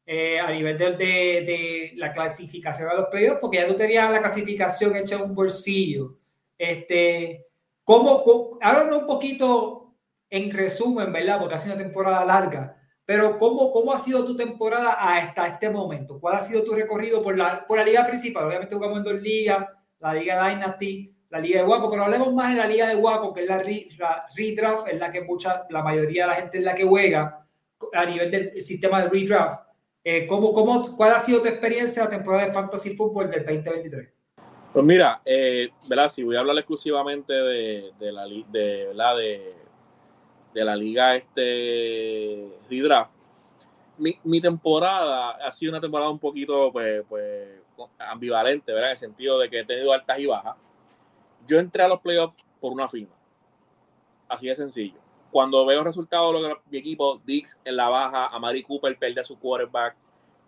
Eh, a nivel de, de, de, la clasificación a los playoffs, porque ya tú tenías la clasificación hecha en un bolsillo. Este, ¿cómo, cómo, háblanos un poquito en resumen, ¿verdad? Porque ha sido una temporada larga. Pero ¿cómo, cómo ha sido tu temporada hasta este momento? ¿Cuál ha sido tu recorrido por la, por la liga principal? Obviamente jugamos en dos ligas, la liga Dynasty, la liga de Waco, pero hablemos más de la liga de Waco, que es la, la redraft, en la que mucha, la mayoría de la gente es la que juega a nivel del sistema de redraft. Eh, ¿cómo, cómo, ¿Cuál ha sido tu experiencia en la temporada de Fantasy Football del 2023? Pues mira, eh, ¿verdad? Si voy a hablar exclusivamente de, de la de, ¿verdad? de de la liga este redraft, mi, mi, temporada ha sido una temporada un poquito pues, pues, ambivalente, ¿verdad? En el sentido de que he tenido altas y bajas. Yo entré a los playoffs por una firma. Así de sencillo. Cuando veo resultados de mi equipo, Dix en la baja, Amari Cooper pierde a su quarterback,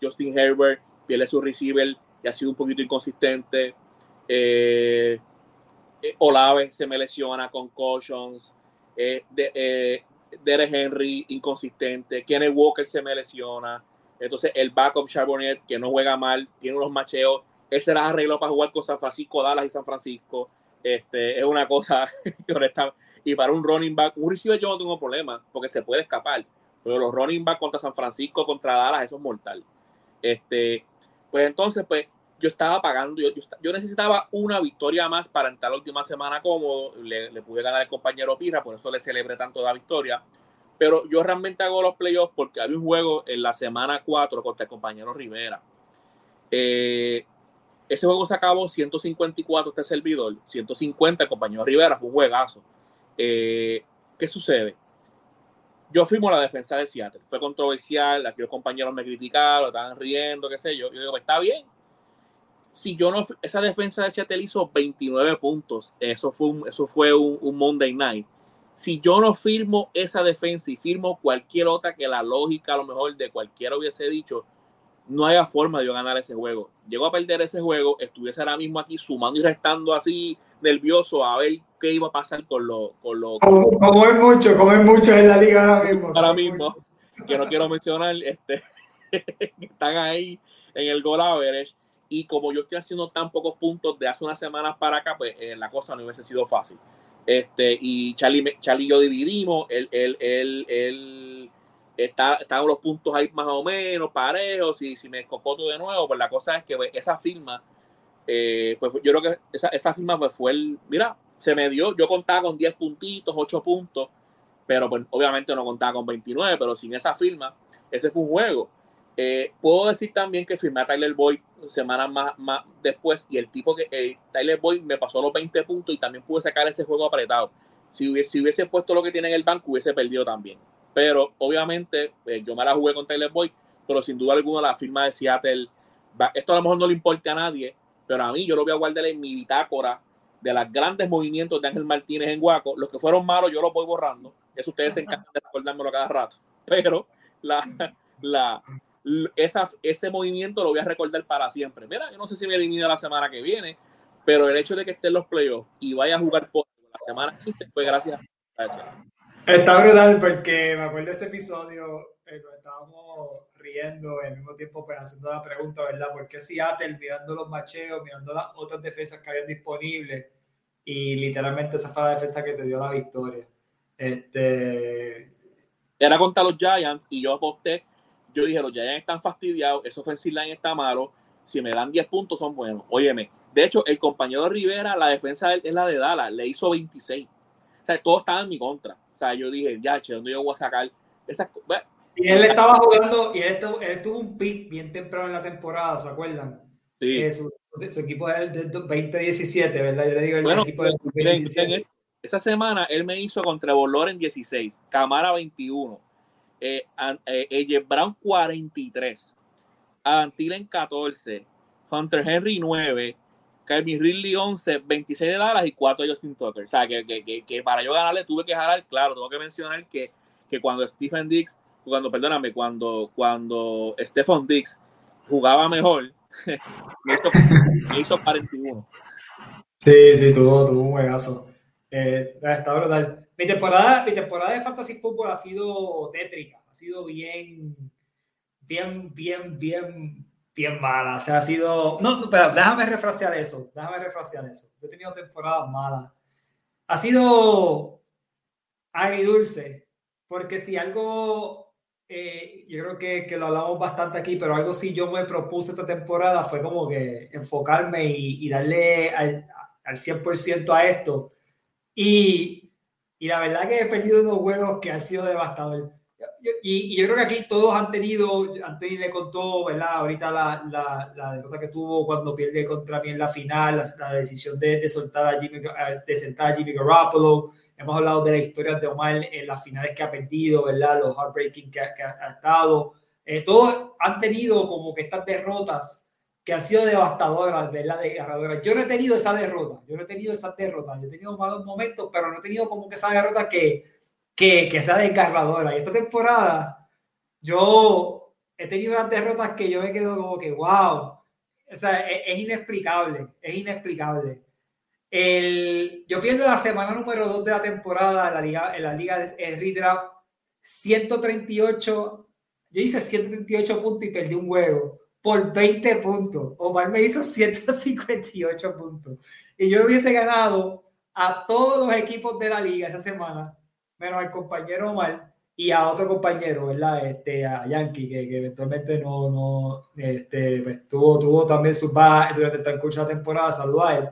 Justin Herbert pierde su receiver y ha sido un poquito inconsistente. Eh, eh, Olave se me lesiona con cautions. Eh, de, eh, Derek Henry inconsistente. Kenneth Walker se me lesiona. Entonces el backup Charbonnet, que no juega mal, tiene unos macheos. Él se las arregló para jugar con San Francisco, Dallas y San Francisco. Este, es una cosa Y para un running back, un receiver yo no tengo problema porque se puede escapar. Pero los running back contra San Francisco, contra Dallas, eso es mortal. Este, pues entonces, pues yo estaba pagando, yo, yo, necesitaba una victoria más para entrar la última semana cómodo, le, pude ganar al compañero Pirra, por eso le celebré tanto la victoria, pero yo realmente hago los playoffs porque había un juego en la semana 4 contra el compañero Rivera. Eh, ese juego se acabó 154 este servidor, 150 el compañero Rivera, fue un juegazo. Eh, ¿Qué sucede? Yo firmo la defensa de Seattle, fue controversial, aquí los compañeros me criticaron, estaban riendo, qué sé yo. Yo digo, pues, está bien, si yo no, esa defensa de Seattle hizo 29 puntos, eso fue un, eso fue un, Monday night. Si yo no firmo esa defensa y firmo cualquier otra que la lógica a lo mejor de cualquiera hubiese dicho, no haya forma de yo ganar ese juego. Llego a perder ese juego, estuviese ahora mismo aquí sumando y restando así nervioso a ver qué iba a pasar con los... Con lo, como, es mucho, como es mucho en la liga ahora mismo. Ahora mismo, que no quiero mencionar, este, están ahí en el goal average y como yo estoy haciendo tan pocos puntos de hace unas semanas para acá, pues eh, la cosa no hubiese sido fácil. Este, y Charlie, Charlie y yo dividimos, él, él, él, él está, estaban los puntos ahí más o menos parejos, y si me escocoto de nuevo, pues la cosa es que pues, esa firma, eh, pues yo creo que esa, esa firma pues fue el, mira, se me dio, yo contaba con 10 puntitos, 8 puntos, pero pues obviamente no contaba con 29, pero sin esa firma, ese fue un juego. Eh, puedo decir también que firmé a Tyler Boyd semanas más, más después y el tipo que eh, Tyler Boyd me pasó los 20 puntos y también pude sacar ese juego apretado. Si hubiese, hubiese puesto lo que tiene en el banco, hubiese perdido también. Pero obviamente eh, yo me la jugué con Tyler Boyd, pero sin duda alguna la firma de Seattle, esto a lo mejor no le importa a nadie, pero a mí yo lo voy a guardar en mi bitácora de los grandes movimientos de Ángel Martínez en Guaco. Los que fueron malos yo los voy borrando. Eso ustedes se encantan de recordármelo cada rato. Pero la, la, esa, ese movimiento lo voy a recordar para siempre. Mira, yo no sé si me elimina la semana que viene, pero el hecho de que esté en los playoffs y vaya a jugar por la semana que fue gracias a eso. Está brutal porque me acuerdo de ese episodio eh, cuando estábamos riendo al mismo tiempo pues haciendo la pregunta, ¿verdad? ¿Por qué Seattle mirando los macheos, mirando las otras defensas que habían disponibles y literalmente esa fue la defensa que te dio la victoria? Este... Era contra los Giants y yo aposté yo dije, los Giants están fastidiados, eso offensive line está malo, si me dan 10 puntos son buenos. Óyeme, de hecho, el compañero Rivera, la defensa es la de Dallas, le hizo 26. O sea, todo estaba en mi contra. O sea, yo dije, ya, che, ¿dónde yo voy a sacar esas Y él estaba jugando, y él, tuvo un pick bien temprano en la temporada, ¿se acuerdan? Sí. Eh, su, equipo es del 2017, ¿verdad? Yo le digo el equipo del 2017. esa semana él me hizo contra en 16, Camara 21, eh, eh Brown 43, Antilen 14, Hunter Henry 9, Calvin Ridley 11, 26 de Dallas y 4 de Justin Tucker. O sea, que, que, que, para yo ganarle tuve que jalar, claro, tengo que mencionar que, que cuando Stephen Dix, cuando, perdóname, cuando, cuando Stephen Dix jugaba mejor, me, hizo, 41. Sí, sí, tuvo, tuvo un juegazo. Eh, está brutal. Mi temporada, mi temporada de Fantasy Football ha sido tétrica, ha sido bien, bien, bien, bien, bien mala. O sea, ha sido. No, pero déjame refrasear eso. Déjame refrasear eso. he tenido temporadas malas. Ha sido agridulce, porque si algo. Eh, yo creo que, que, lo hablamos bastante aquí, pero algo sí yo me propuse esta temporada fue como que enfocarme y, y darle al, al 100% a esto. Y y la verdad que he perdido unos juegos que han sido devastadores. Y, yo creo que aquí todos han tenido, Anthony le contó, ¿verdad? Ahorita la, la, la, derrota que tuvo cuando pierde contra mí en la final, la, decisión de, de, soltar a Jimmy, de sentar a Jimmy Garoppolo. Hemos hablado de las historias de Omar en las finales que ha perdido, ¿verdad? Los heartbreaking que, que ha, estado. eh, todos han tenido como que estas derrotas que han sido devastadoras, ¿verdad? Desgarradoras. Yo no he tenido esa derrota, yo no he tenido esas derrotas, yo he tenido malos momentos, pero no he tenido como que esa derrota que, que, que sea desgarradora. Y esta temporada, yo he tenido unas derrotas que yo me quedo como que, wow, o sea, es, es inexplicable, es inexplicable. El, yo pierdo la semana número 2 de la temporada en la liga, en la liga de redraft 138, yo hice 138 puntos y perdí un juego por 20 puntos. Omar me hizo 158 puntos. Y yo hubiese ganado a todos los equipos de la liga esa semana, menos al compañero Omar y a otro compañero, ¿verdad? Este, a Yankee, que, que eventualmente no, no, este, pues, tuvo, tuvo también sus bajas durante el transcurso de la temporada, saluda a él.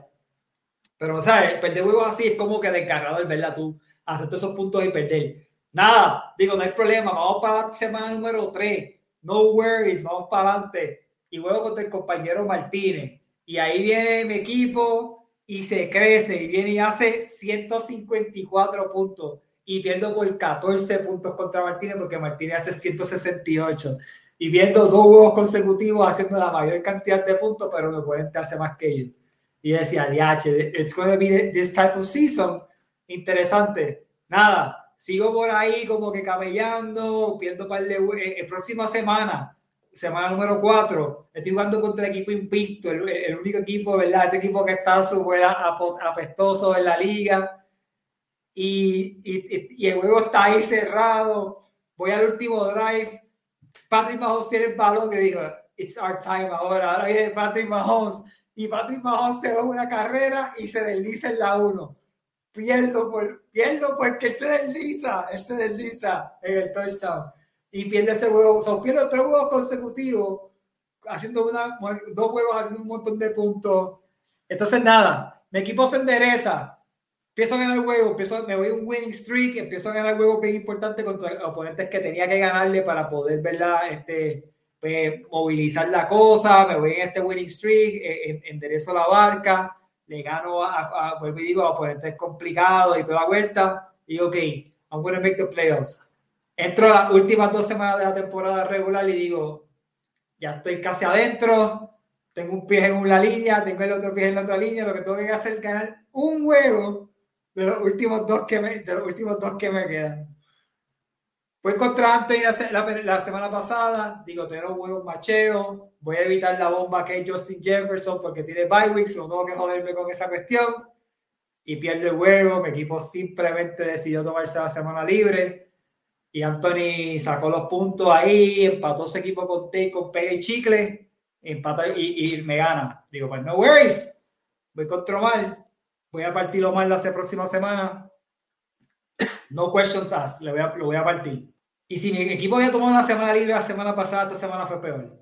Pero, sea, perder juegos así es como que descargador, ¿verdad? Tú hacer todos esos puntos y perder. Nada, digo, no hay problema, vamos para semana número 3, no worries, vamos para adelante. Y luego contra el compañero Martínez. Y ahí viene mi equipo y se crece y viene y hace 154 puntos y pierdo por 14 puntos contra Martínez porque Martínez hace 168 y viendo dos juegos consecutivos haciendo la mayor cantidad de puntos, pero me pueden darse más que ellos. Y decía, DH, it's going to be this type of season. Interesante. Nada, sigo por ahí como que camellando, pierdo par de eh, próxima semana, semana número 4, estoy jugando contra el equipo invicto, el, el único equipo, ¿verdad? Este equipo que está súper apestoso en la liga y, y, y, el juego está ahí cerrado. Voy al último drive. Patrick Mahomes tiene el balón que dijo, it's our time ahora. Ahora viene Patrick Mahomes. Y Patrick Mahomes se va una carrera y se desliza en la 1. Pierdo, por, pierdo porque se desliza, él se desliza en el touchdown. Y pierde ese juego. O sea, pierde tres juegos consecutivos, haciendo una, dos juegos haciendo un montón de puntos. Entonces, nada, mi equipo se endereza empiezo a ganar el juego, empiezo, me voy a un winning streak, empiezo a ganar el juego bien importante contra oponentes que tenía que ganarle para poder, ¿verdad? Este, pues, movilizar la cosa, me voy en este winning streak, eh, enderezo la barca, le gano a, a, vuelvo y digo, a oponentes complicados y toda la vuelta, y ok, I'm going to make the playoffs. Entro a las últimas dos semanas de la temporada regular y digo, ya estoy casi adentro, tengo un pie en una línea, tengo el otro pie en la otra línea, lo que tengo que hacer es ganar un juego de los últimos dos que me, de los últimos dos que me quedan. Fue contra Anthony la, la, semana pasada, digo, tengo buenos macheos, voy a evitar la bomba que es Justin Jefferson porque tiene bye weeks, no tengo que joderme con esa cuestión. Y pierde el juego, mi equipo simplemente decidió tomarse la semana libre. Y Anthony sacó los puntos ahí, empató ese equipo con Tate, con Pega y Chicle, empató y, y, me gana. Digo, pues no worries, voy contra mal voy a partirlo más la próxima semana. No questions asked, le voy a, lo voy a partir. Y si mi equipo había tomado una semana libre la semana pasada, esta semana fue peor.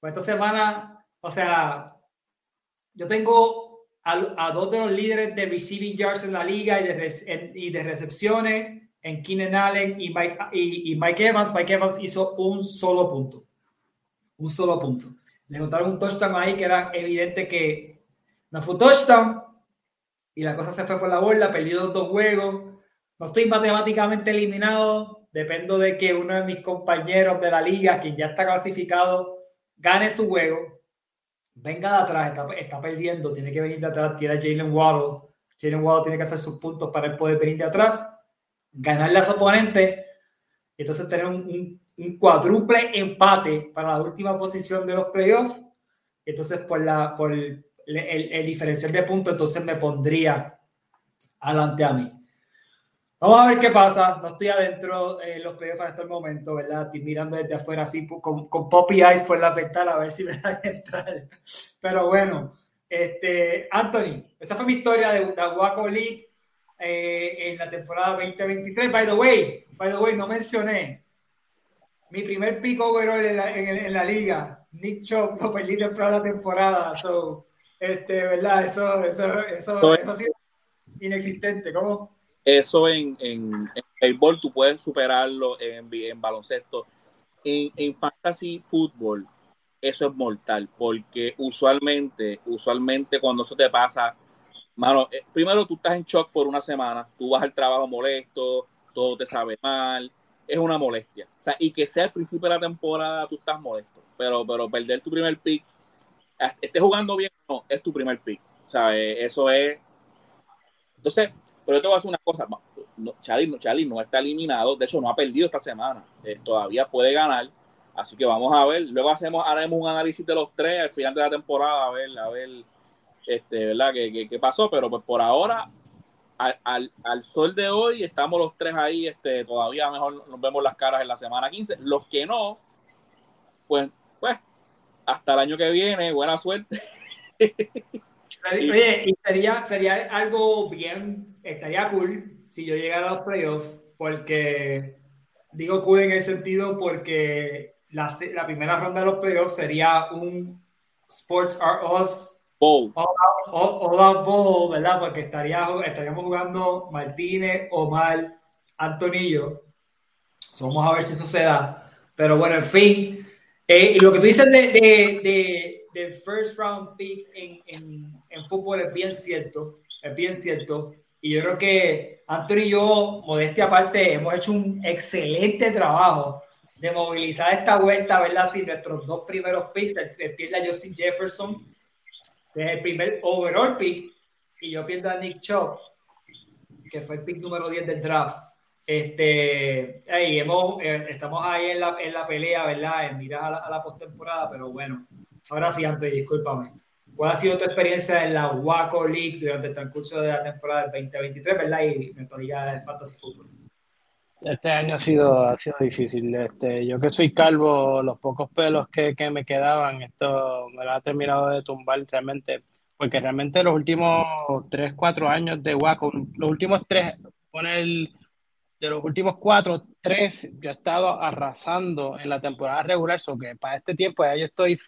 Pues esta semana, o sea, yo tengo a, a dos de los líderes de receiving yards en la liga y de, en, y de recepciones en Keenan Allen y Mike, y, y Mike Evans. Mike Evans hizo un solo punto. Un solo punto. Le notaron un touchdown ahí que era evidente que no fue touchdown, y la cosa se fue por la borda, perdí los dos juegos. No estoy matemáticamente eliminado, dependo de que uno de mis compañeros de la liga, quien ya está clasificado, gane su juego, venga de atrás, está, perdiendo, tiene que venir de atrás, tiene a Jalen Waddle. Jalen Waddle tiene que hacer sus puntos para poder venir de atrás, ganarle a su oponente, entonces tener un, cuádruple empate para la última posición de los playoffs. Entonces, por, el, el diferencial de puntos, entonces me pondría adelante a mí. Vamos a ver qué pasa. No estoy adentro en los playoffs en este momento, ¿verdad? Estoy mirando desde afuera así con, con Poppy Eyes por la ventana a ver si me a entrar. Pero bueno, este, Anthony, esa fue mi historia de, de Waco League eh, en la temporada 2023. By the way, by the way, no mencioné mi primer pico en la, en, en la liga. Nick Chop lo perdí temprano la temporada. So, este, ¿verdad? Eso, eso, eso, eso ha sido inexistente. ¿Cómo? Eso en, en, en béisbol tú puedes superarlo en, en baloncesto. En, en fantasy fútbol, eso es mortal, porque usualmente, usualmente cuando eso te pasa, mano, eh, primero tú estás en shock por una semana, tú vas al trabajo molesto, todo te sabe mal, es una molestia. O sea, y que sea el principio de la temporada, tú estás molesto. Pero, pero perder tu primer pick, estés jugando bien no, es tu primer pick. Sea, eso es. Entonces, pero yo te voy a decir una cosa. No, no está eliminado. De hecho, no ha perdido esta semana. Eh, todavía puede ganar. Así que vamos a ver. Luego hacemos, haremos un análisis de los tres al final de la temporada, a ver, a ver, este, ¿verdad? ¿Qué, qué, pasó? Pero pues por ahora, al, al, sol de hoy, estamos los tres ahí, este, todavía mejor nos vemos las caras en la semana 15. Los que no, pues, pues, hasta el año que viene, buena suerte. Oye, y sería, sería algo bien, estaría cool si yo llegara a los playoffs, porque digo cool en el sentido porque la, la primera ronda de los playoffs sería un Sports Are Us Bowl. All, Bowl, ¿verdad? Porque estaría, estaríamos jugando Martínez, Omar, Antonillo. vamos a ver si eso se da. Pero bueno, en fin. Eh, y lo que tú dices de, de, de, first round pick en, en, en, fútbol es bien cierto. Es bien cierto. Y yo creo que Antonio y yo, modestia aparte, hemos hecho un excelente trabajo de movilizar esta vuelta, ¿verdad? Si nuestros dos primeros picks, el, pierde a Justin Jefferson, que es el primer overall pick, y yo pierdo a Nick Chubb, que fue el pick número 10 del draft. Este, ahí hemos, eh, estamos ahí en la, en la pelea, ¿verdad? En mirar a la, la postemporada, pero bueno, ahora sí, antes, discúlpame. ¿Cuál ha sido tu experiencia en la Waco League durante el transcurso de la temporada del 2023, verdad? Y liga de fantasy fútbol. Este año ha sido, ha sido difícil. Este, yo que soy calvo, los pocos pelos que, que me quedaban, esto me lo ha terminado de tumbar realmente, porque realmente los últimos 3, 4 años de Waco, los últimos 3, pone el, de los últimos 4, 3, yo he estado arrasando en la temporada regular, eso que para este tiempo ya yo estoy,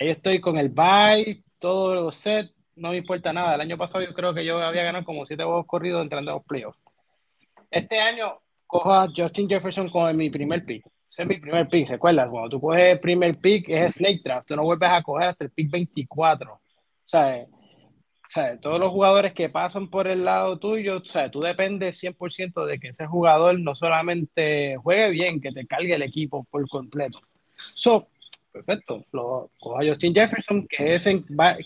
yo estoy con el bye, todo los set, no me importa nada. El año pasado yo creo que yo había ganado como 7 huevos corridos entrando a los playoffs este año cojo a Justin Jefferson como mi primer pick. Ese es mi primer pick. Recuerda, cuando tú coges el primer pick es Snake Draft. Tú no vuelves a coger hasta el pick 24. O sea, todos los jugadores que pasan por el lado tuyo, o sea, tú dependes 100% de que ese jugador no solamente juegue bien, que te cargue el equipo por completo. So, perfecto. Lo cojo a Justin Jefferson, que, es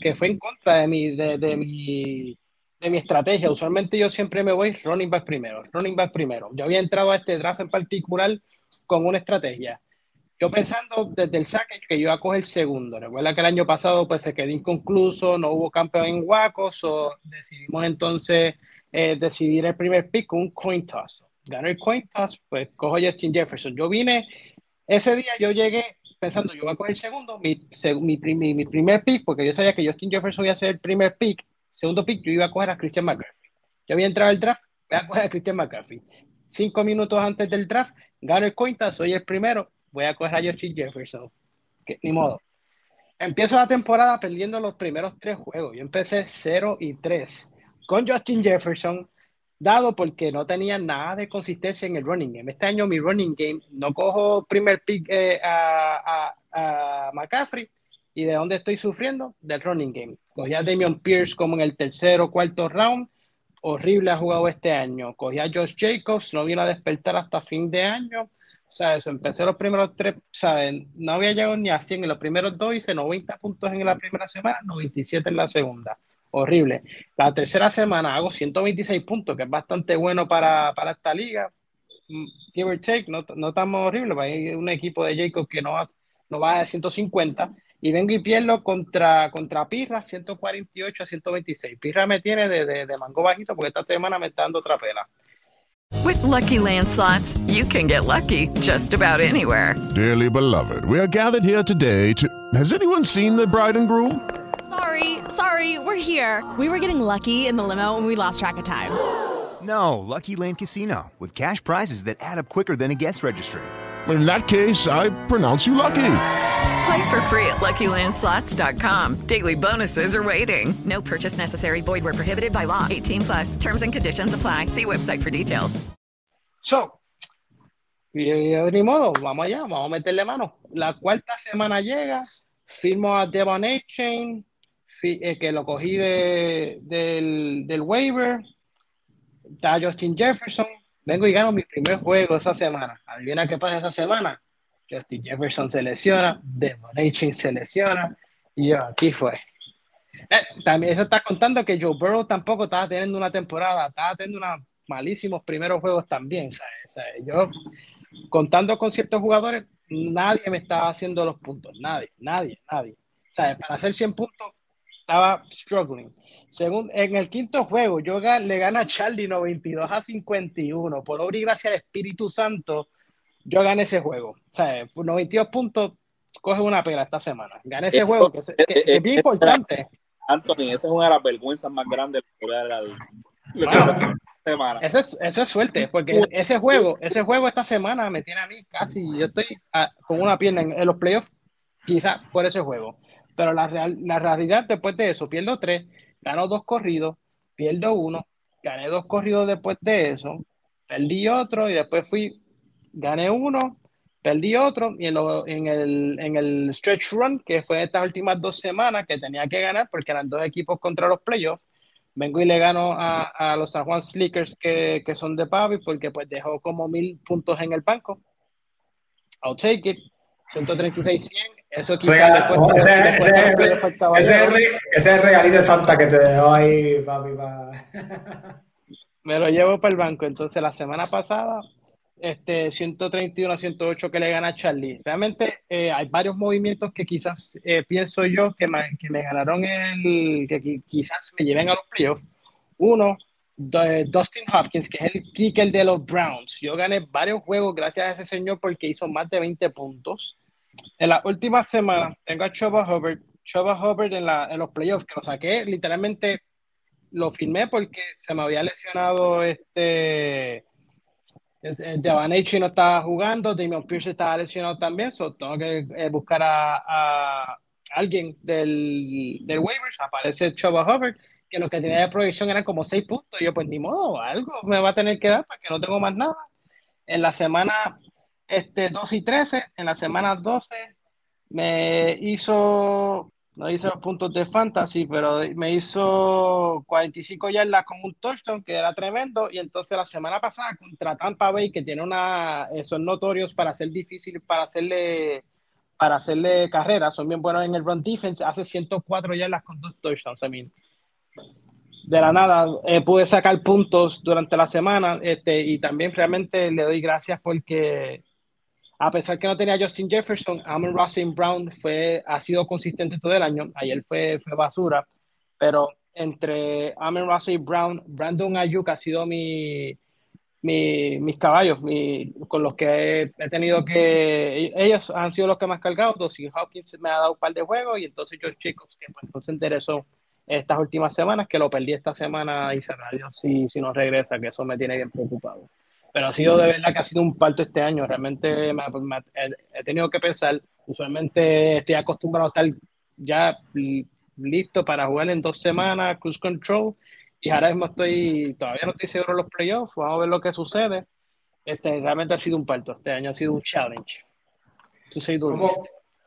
que fue en contra de mi, de, mi de mi estrategia. Usualmente yo siempre me voy running back primero, running back primero. Yo había entrado a este draft en particular con una estrategia. Yo pensando desde el saque que yo iba a coger segundo. Recuerda que el año pasado pues se quedó inconcluso, no hubo campeón en Wacos, o decidimos entonces eh, decidir el primer pick con un coin toss. Ganó el coin toss, pues cojo Justin Jefferson. Yo vine, ese día yo llegué pensando, yo voy a coger el segundo, mi, mi, mi primer pick, porque yo sabía que Justin Jefferson iba a ser el primer pick, segundo pick, yo iba a coger a Christian McCaffrey. Yo había entrado al draft, voy a coger a Christian McCaffrey. Cinco minutos antes del draft, gano el cuenta, soy el primero, voy a coger a George Jefferson. Ni modo. Empiezo la temporada perdiendo los primeros tres juegos. Yo empecé 0 y 3 con Justin Jefferson, dado porque no tenía nada de consistencia en el running game. Este año mi running game no cojo primer pick eh, a, a, McCaffrey, ¿Y de dónde estoy sufriendo? Del running game. Cogí a Damian Pierce como en el tercero o cuarto round. Horrible ha jugado este año. Cogí a Josh Jacobs, no vino a despertar hasta fin de año. O sea, eso, empecé los primeros tres, ¿saben? No había llegado ni a 100 en los primeros dos, hice 90 puntos en la primera semana, 97 en la segunda. Horrible. La tercera semana hago 126 puntos, que es bastante bueno para, para esta liga. Mm, give or take, no, no estamos horribles. Hay un equipo de Jacobs que no va, no va a 150 y vengo y pierdo contra, contra Pirra 148 a 126. Pirra me tiene de, de, de mango bajito porque esta semana me está dando otra pela. With lucky landslots, you can get lucky just about anywhere. Dearly beloved, we are gathered here today to. Has anyone seen the bride and groom? Sorry, sorry, we're here. We were getting lucky in the limo and we lost track of time. No, Lucky Land Casino, with cash prizes that add up quicker than a guest registry. In that case, I pronounce you lucky. Play for free at LuckyLandSlots.com. Daily bonuses are waiting. No purchase necessary. Void were prohibited by law. 18 plus. Terms and conditions apply. See website for details. So, y, eh, de modo, vamos allá, vamos a meterle mano. La cuarta semana llega, firmo a Devon Chain, eh, que lo cogí de, del, del waiver. Está Justin Jefferson, vengo y gano mi primer juego esa semana. Adivina qué pasa esa semana. Justin Jefferson se lesiona, Devon Achin se lesiona, y yo, aquí fue. Eh, también eso está contando que Joe Burrow tampoco estaba teniendo una temporada, estaba teniendo unos malísimos primeros juegos también. ¿sabes? yo, contando con ciertos jugadores, nadie me estaba haciendo los puntos, nadie, nadie, nadie. ¿Sabes? Para hacer 100 puntos, estaba struggling. Según, en el quinto juego, yo le gana a Charlie 92 a 51. Por obra y gracia del Espíritu Santo, yo gané ese juego. O sea, 92 puntos, coge una pera esta semana. Gané ese juego, que, es, bien importante. Anthony, esa es una de las vergüenzas más grandes de la semana. Eso es, eso es suerte, porque ese juego, ese juego esta semana me tiene a mí casi, yo estoy con una pierna en, los playoffs, quizás por ese juego. Pero la, real, la realidad después de eso, pierdo tres, gano dos corridos, pierdo uno, gané dos corridos después de eso, perdí otro y después fui, gané uno, perdí otro y en, en, el, en el stretch run, que fue estas últimas dos semanas que tenía que ganar porque eran dos equipos contra los playoffs, vengo y le gano a, a los San Juan Slickers que, que, son de Pavi porque pues dejó como mil puntos en el banco. I'll take it. 136-100. Eso quizás después, ese, ese, es el regalito de Santa que te dejó ahí, papi. Me lo llevo para el banco. Entonces, la semana pasada este, 131 a 108 que le gana a Charlie. Realmente eh, hay varios movimientos que quizás eh, pienso yo que me, que me ganaron el, que quizás me lleven a los playoffs. Uno, Dustin Hopkins, que es el kicker de los Browns. Yo gané varios juegos gracias a ese señor porque hizo más de 20 puntos. En la última semana tengo a Chuba Hubbard. Chuba Hubbard en, la, en los playoffs, que lo saqué, literalmente lo firmé porque se me había lesionado este Devaney no estaba jugando, Damian Pierce estaba lesionado también, so tengo que eh, buscar a, alguien del, del waivers, aparece Chuba Hubbard, que lo que tenía de proyección eran como 6 puntos, y yo pues ni modo, algo me va a tener que dar porque no tengo más nada. En la semana este, 2 y 13, en la semana 12 me hizo no hice los puntos de fantasy, pero me hizo 45 yardas con un touchdown, que era tremendo. Y entonces la semana pasada contra Tampa Bay, que tiene una, son notorios para ser difícil, para hacerle, para hacerle carrera, son bien buenos en el run defense, hace 104 yardas con dos touchdowns. I de la nada eh, pude sacar puntos durante la semana este, y también realmente le doy gracias porque a pesar que no tenía Justin Jefferson, Amon Russell Brown fue, ha sido consistente todo el año. Ayer fue, fue basura, pero entre Amon Russell Brown, Brandon Ayuk ha sido mi, mi, mis caballos, mi, con los que he, tenido que. Ellos han sido los que más cargado. Dossie Hopkins me ha dado un par de juegos y entonces George Jacobs, que pues, se interesó estas últimas semanas, que lo perdí esta semana y se si, si no regresa, que eso me tiene bien preocupado pero ha sido de verdad que ha sido un parto este año. Realmente me, he, tenido que pensar. Usualmente estoy acostumbrado a estar ya listo para jugar en dos semanas, cruise control, y ahora mismo estoy, todavía no estoy seguro de los playoffs. Vamos a ver lo que sucede. Este, realmente ha sido un parto. Este año ha sido un challenge. ¿Cómo,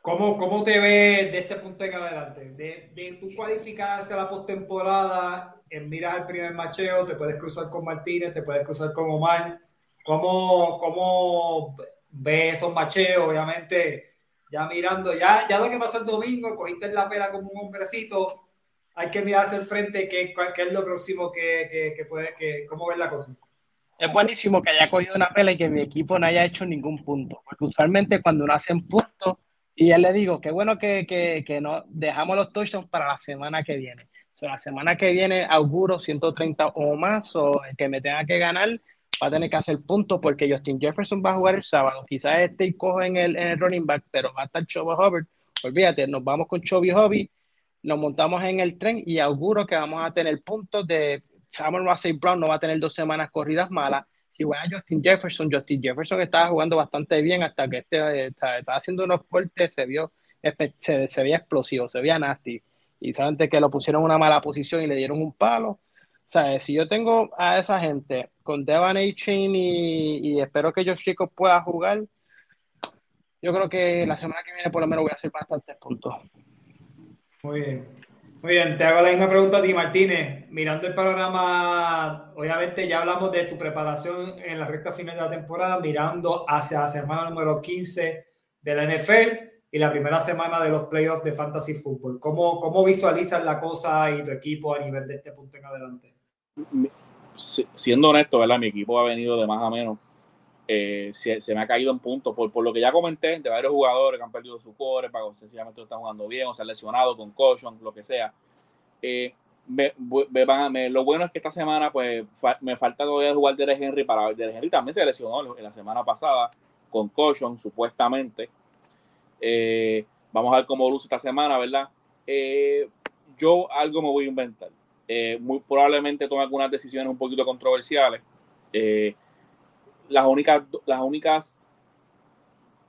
¿Cómo, ¿Cómo, te ves de este punto en adelante? De, de tú cualificar hacia la postemporada, miras el primer macheo, te puedes cruzar con Martínez, te puedes cruzar con Omar ¿Cómo, cómo ves esos macheos? Obviamente, ya mirando, ya, ya lo que pasó el domingo, cogiste la pera como un hombrecito, hay que mirar hacia el frente, ¿qué, qué es lo próximo que, que, puede, que, cómo ves la cosa? Es buenísimo que haya cogido una pela y que mi equipo no haya hecho ningún punto, porque usualmente cuando no hacen puntos, y ya le digo, qué bueno que, que, que no dejamos los touchdowns para la semana que viene. O la semana que viene auguro 130 o más, o el que me tenga que ganar, va a tener que hacer puntos porque Justin Jefferson va a jugar el sábado. Quizás este y cojo en el, en el running back, pero va a estar Choba Hubbard. Olvídate, nos vamos con Chovy Hobby, nos montamos en el tren y auguro que vamos a tener puntos de Samuel Russell Brown no va a tener dos semanas corridas malas. Si voy a Justin Jefferson, Justin Jefferson estaba jugando bastante bien hasta que este estaba, haciendo unos cortes, se vio se, se veía explosivo, se veía nasty. Y solamente que lo pusieron en una mala posición y le dieron un palo o sea, si yo tengo a esa gente con Devan A. Chain y, espero que ellos chicos puedan jugar, yo creo que la semana que viene por lo menos voy a hacer bastantes puntos. Muy bien. Muy bien, te hago la misma pregunta a ti, Martínez. Mirando el panorama, obviamente ya hablamos de tu preparación en la recta final de la temporada, mirando hacia la semana número 15 de la NFL y la primera semana de los playoffs de Fantasy Football. ¿Cómo, cómo visualizas la cosa y tu equipo a nivel de este punto en adelante? Siendo honesto, ¿verdad? Mi equipo ha venido de más a menos. Eh, se, me ha caído en puntos por, por, lo que ya comenté de varios jugadores que han perdido su core, para sencillamente no están jugando bien o se han lesionado con caution, lo que sea. Eh, me, lo bueno es que esta semana pues me falta todavía jugar Derek Henry para Derek Henry también se lesionó en la semana pasada con caution supuestamente eh, vamos a ver cómo luce esta semana verdad yo algo me voy a inventar muy probablemente tome algunas decisiones un poquito controversiales las únicas, las únicas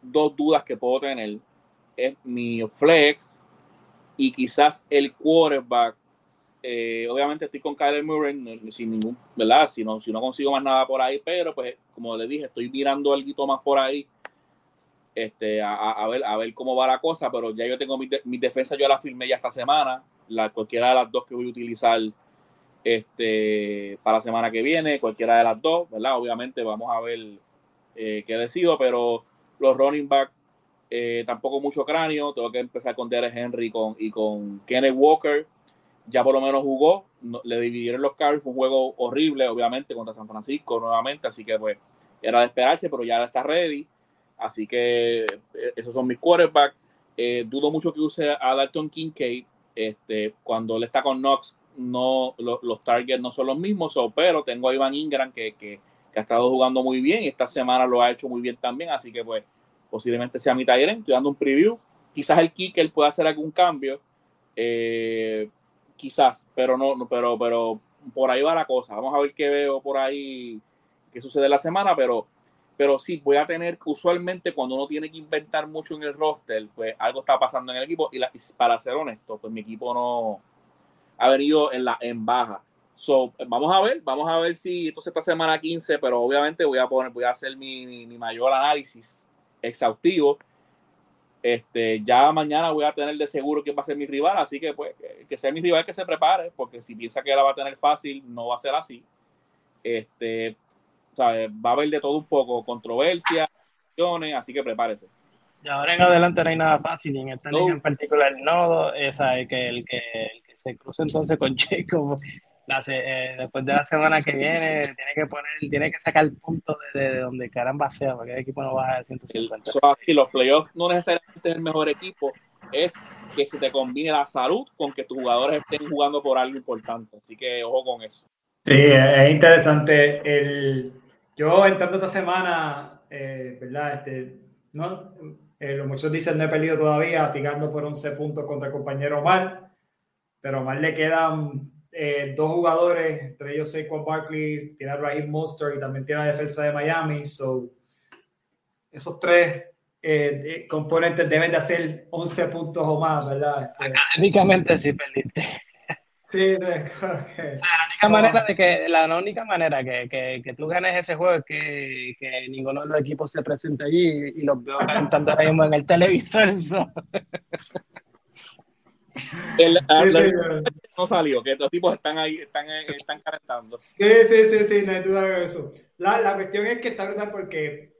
dos dudas que puedo tener es mi flex y quizás el quarterback. Eh, obviamente estoy con Kyler Murray sin ningún, ¿verdad? Si no, si no consigo más nada por ahí, pero pues como le dije, estoy mirando algo más por ahí este, a, a, ver, a ver cómo va la cosa, pero ya yo tengo mi, mi defensa, yo la firmé ya esta semana, la, cualquiera de las dos que voy a utilizar este, para la semana que viene, cualquiera de las dos, ¿verdad? Obviamente vamos a ver eh, qué decido, pero los running back eh, tampoco mucho cráneo, tengo que empezar con Derek Henry con, y con Kenneth Walker, ya por lo menos jugó, le dividieron los cards, fue un juego horrible, obviamente, contra San Francisco nuevamente, así que pues era de esperarse, pero ya está ready, así que eh, esos son mis quarterbacks. dudo mucho que use a Dalton Kincaid, este, cuando él está con Knox, no los targets no son los mismos, pero tengo a Ivan Ingram que, que, ha estado jugando muy bien y esta semana lo ha hecho muy bien también, así que pues posiblemente sea mi Tyrant, estoy dando un preview, quizás el kicker pueda hacer algún cambio, eh, quizás, pero no, pero, pero por ahí va la cosa, vamos a ver qué veo por ahí, qué sucede la semana, pero pero sí, voy a tener, usualmente cuando uno tiene que inventar mucho en el roster, pues algo está pasando en el equipo y, para ser honesto, pues mi equipo no, ha venido en la en baja. So, vamos a ver, vamos a ver si entonces esta semana 15, pero obviamente voy a poner, voy a hacer mi, mi, mayor análisis exhaustivo. Este, ya mañana voy a tener de seguro quién va a ser mi rival, así que pues que, sea mi rival que se prepare, porque si piensa que la va a tener fácil, no va a ser así. Este, va a haber de todo un poco, controversia, así que prepárese. Y ahora en adelante no hay nada fácil, y en esta no. en particular no, es que el que, el se cruza entonces con la, eh, después de la semana que viene, tiene que poner, tiene que sacar el punto de, de, donde caramba sea, porque el equipo no baja de 150. Y los playoffs no necesariamente es el mejor equipo, es que se te combine la salud con que tus jugadores estén jugando por algo importante. Así que ojo con eso. Sí, es interesante. El, yo entrando esta semana, eh, ¿verdad? Este, no, eh, muchos dicen no he perdido todavía, picando por 11 puntos contra el compañero Omar pero más le quedan eh, dos jugadores, entre ellos Saquon Barkley, tiene a Raheem Monster y también tiene la defensa de Miami. So, esos tres eh, componentes deben de hacer 11 puntos o más, ¿verdad? Académicamente sí perdiste. Sí, no, okay. o sea, la única manera de que la única manera que, que, que, tú ganes ese juego es que, que, ninguno de los equipos se presente allí y los veo calentando ahora mismo en el televisor. So. El, no salió, que estos tipos están ahí, están, eh, están calentando. Sí, sí, sí, sí, no hay duda de eso. La, la cuestión es que está verdad porque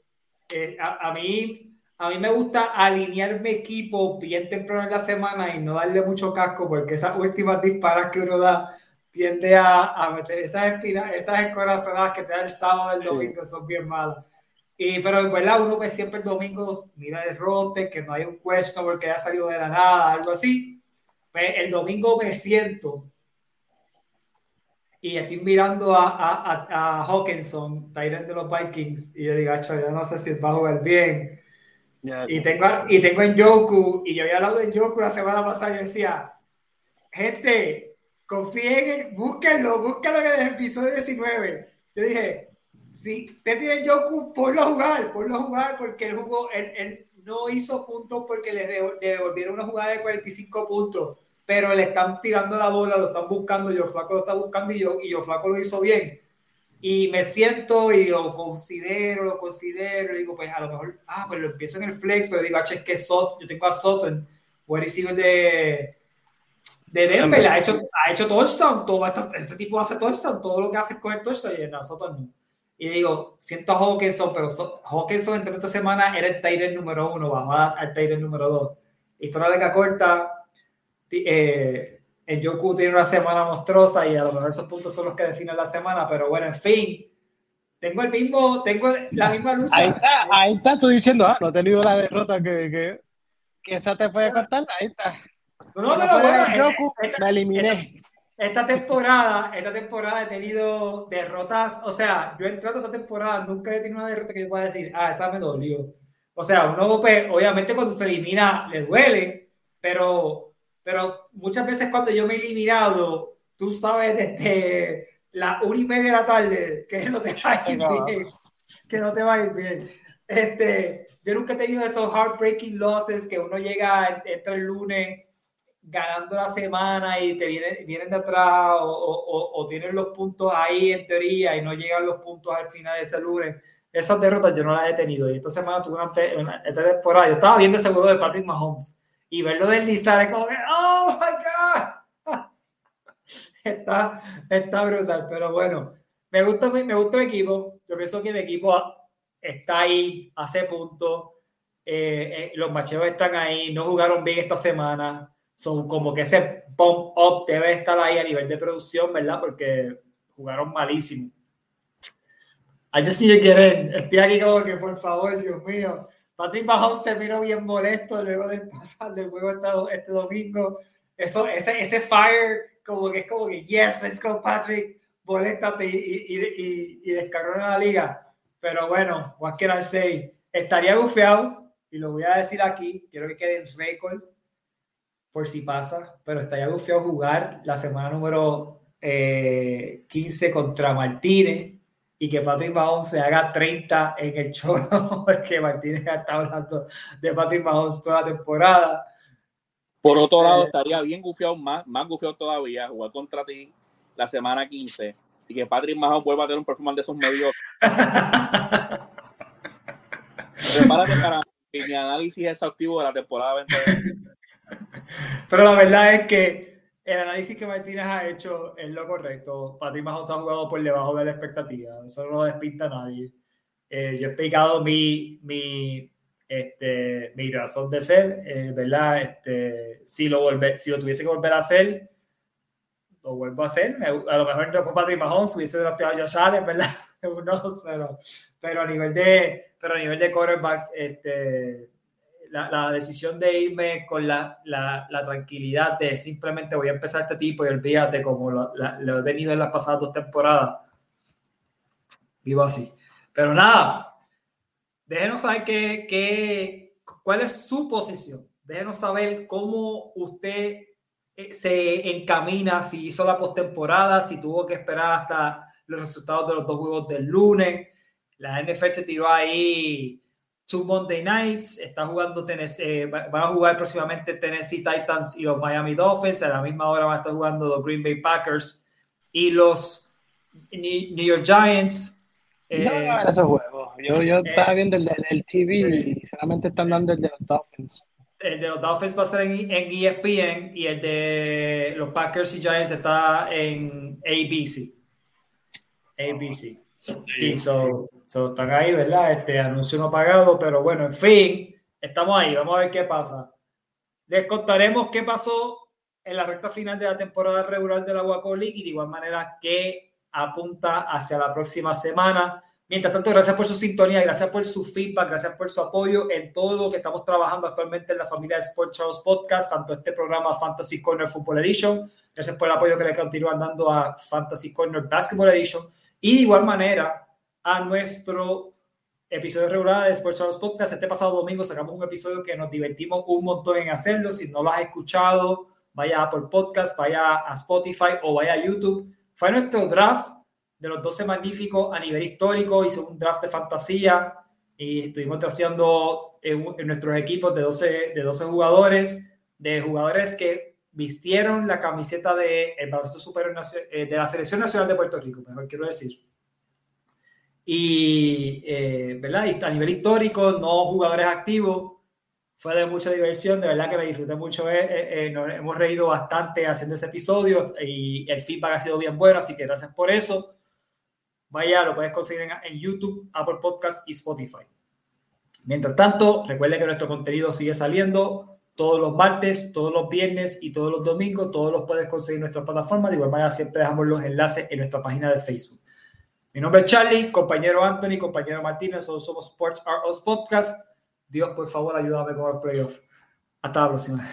eh, a, a, mí, a mí me gusta alinear mi equipo bien temprano en la semana y no darle mucho casco porque esas últimas disparas que uno da tiende a, a meter esas espinas, esas escorazonadas que te da el sábado, el domingo, sí. son bien malas. Y, pero en verdad uno ve siempre el domingo, mira el rote, que no hay un question porque haya salido de la nada, algo así el domingo me siento y estoy mirando a, a, a, a Hawkinson, Tyrant de los Vikings, y yo digo, yo no sé si va a jugar bien. Y, tengo, y tengo en Yoku, y yo había hablado de Yoku la semana pasada, yo decía, gente, confíen, en, búsquenlo, búsquenlo en el episodio 19. Yo dije, si usted tiene Yoku, ponlo a jugar, ponlo a jugar, porque él jugó, él, él no hizo puntos porque le devolvieron una jugada de 45 puntos pero le están tirando la bola, lo están buscando, yo Flaco lo está buscando y yo, y yo Flaco lo hizo bien. Y me siento y lo considero, lo considero, y digo, pues a lo mejor, ah, pues lo empiezo en el flex, pero digo, ah, es que Soto, yo tengo a Soto, en receiver de, de Denver ha hecho, ha hecho touchdown, todo ese tipo hace touchdown, todo lo que hace es coger touchdown y nosotros no. Y digo, siento a Hawkinson, pero Hawkinson entre esta semana era el Tiger número uno, bajó al Tiger número dos. Historia de corta, eh, en Yoku tiene una semana monstruosa y a lo mejor esos puntos son los que definen la semana, pero bueno, en fin, tengo el mismo, tengo la misma lucha. Ahí está, ahí está tú diciendo, ah, no he tenido la derrota que, que, que esa te puede contar, ahí está. No, pero bueno, me eliminé. Esta, temporada, esta temporada he tenido derrotas, o sea, yo he entrado esta temporada, nunca he tenido una derrota que yo pueda decir, ah, esa me dolió. O sea, uno, pues, obviamente cuando se elimina le duele, pero, pero muchas veces cuando yo me he eliminado, tú sabes, desde la una y media de la tarde, que no te va a ir bien, que no te va a ir bien. Este, yo nunca he tenido esos heartbreaking losses que uno llega, entra el lunes ganando la semana y te vienen, vienen de atrás o, o, o, tienen los puntos ahí en teoría y no llegan los puntos al final de ese lunes. Esas derrotas yo no las he tenido y esta semana tuve una, esta temporada. Yo estaba viendo ese juego de Patrick Mahomes y verlo deslizar es como que, oh my God. está, está brutal, pero bueno, me gusta, me gusta el equipo. Yo pienso que el equipo está ahí, hace puntos. Eh, eh, los macheos están ahí, no jugaron bien esta semana son como que ese pump up debe estar ahí a nivel de producción, ¿verdad? Porque jugaron malísimo. I just need to get in. Estoy aquí como que, por favor, Dios mío. Patrick Mahomes terminó bien molesto luego del pasar del juego este, domingo. Eso, ese, ese fire, como que es como que, yes, let's go, Patrick, moléstate y, y, y, y la liga. Pero bueno, what can I say? Estaría bufeado, y lo voy a decir aquí, quiero que quede en récord por si pasa, pero estaría gufiado jugar la semana número 15 eh, contra Martínez y que Patrick Mahomes se haga 30 en el choro, porque Martínez está hablando de Patrick Mahomes toda la temporada. Por otro lado, eh, estaría bien gufiado, más, más gufiado todavía, jugar contra ti la semana 15 y que Patrick Mahomes vuelva a tener un performance de esos medios. Prepárate para mi análisis exhaustivo de la temporada 2020. Pero la verdad es que el análisis que Martínez ha hecho es lo correcto. Patrick Mahomes ha jugado por debajo de la expectativa. Eso no lo despinta a nadie. Eh, yo he explicado mi, mi, este, mi razón de ser, eh, ¿verdad? Este, si, lo volver, si lo tuviese que volver a hacer, lo vuelvo a hacer. a lo mejor no con Patrick Mahomes hubiese drafteado a Josh Allen, ¿verdad? no, pero, pero, a nivel de, pero a nivel de quarterbacks, este, la, decisión de irme con la, la, tranquilidad de simplemente voy a empezar este tipo y olvídate como lo, lo, he tenido en las pasadas dos temporadas. Vivo así. Pero nada, déjenos saber qué, qué, cuál es su posición. Déjenos saber cómo usted eh, se encamina, si hizo la postemporada, si tuvo que esperar hasta los resultados de los dos juegos del lunes. La NFL se tiró ahí two Monday Nights, está jugando Tennessee, eh, van a jugar próximamente Tennessee Titans y los Miami Dolphins, a la misma hora van a estar jugando los Green Bay Packers y los New York Giants. Eh, no, esos juegos. Yo, yo eh, estaba viendo el, el, TV y solamente están dando el de los Dolphins. El de los Dolphins va a ser en, en ESPN y el de los Packers y Giants está en ABC. ABC. Sí, so, están ahí, ¿verdad? Este anuncio no pagado, pero bueno, en fin, estamos ahí, vamos a ver qué pasa. Les contaremos qué pasó en la recta final de la temporada regular de la y de igual manera qué apunta hacia la próxima semana. Mientras tanto, gracias por su sintonía, gracias por su feedback, gracias por su apoyo en todo lo que estamos trabajando actualmente en la familia de Sports Charles Podcast, tanto este programa Fantasy Corner Football Edition, gracias por el apoyo que le continúan dando a Fantasy Corner Basketball Edition y de igual manera a nuestro episodio regular de Sports House Podcast. Este pasado domingo sacamos un episodio que nos divertimos un montón en hacerlo. Si no lo has escuchado, vaya por Podcast, vaya a Spotify o vaya a YouTube. Fue nuestro draft de los 12 magníficos a nivel histórico. Hice un draft de fantasía y estuvimos drafteando en, nuestros equipos de 12, de 12 jugadores, de jugadores que vistieron la camiseta de el superior eh, de la selección nacional de Puerto Rico, mejor quiero decir. Y, eh, ¿verdad? a nivel histórico, no jugadores activos. Fue de mucha diversión, de verdad que me disfruté mucho. Eh, eh, nos hemos reído bastante haciendo ese episodio y el feedback ha sido bien bueno, así que gracias por eso. Vaya, lo puedes conseguir en, en YouTube, Apple Podcast y Spotify. Mientras tanto, recuerde que nuestro contenido sigue saliendo todos los martes, todos los viernes y todos los domingos. Todos los puedes conseguir en nuestra plataforma. De igual manera, siempre dejamos los enlaces en nuestra página de Facebook. Mi nombre es Charlie, compañero Anthony, compañero Martínez, nosotros somos Sports Are Us Podcast. Dios, por favor, ayúdame con el playoff. Hasta la próxima.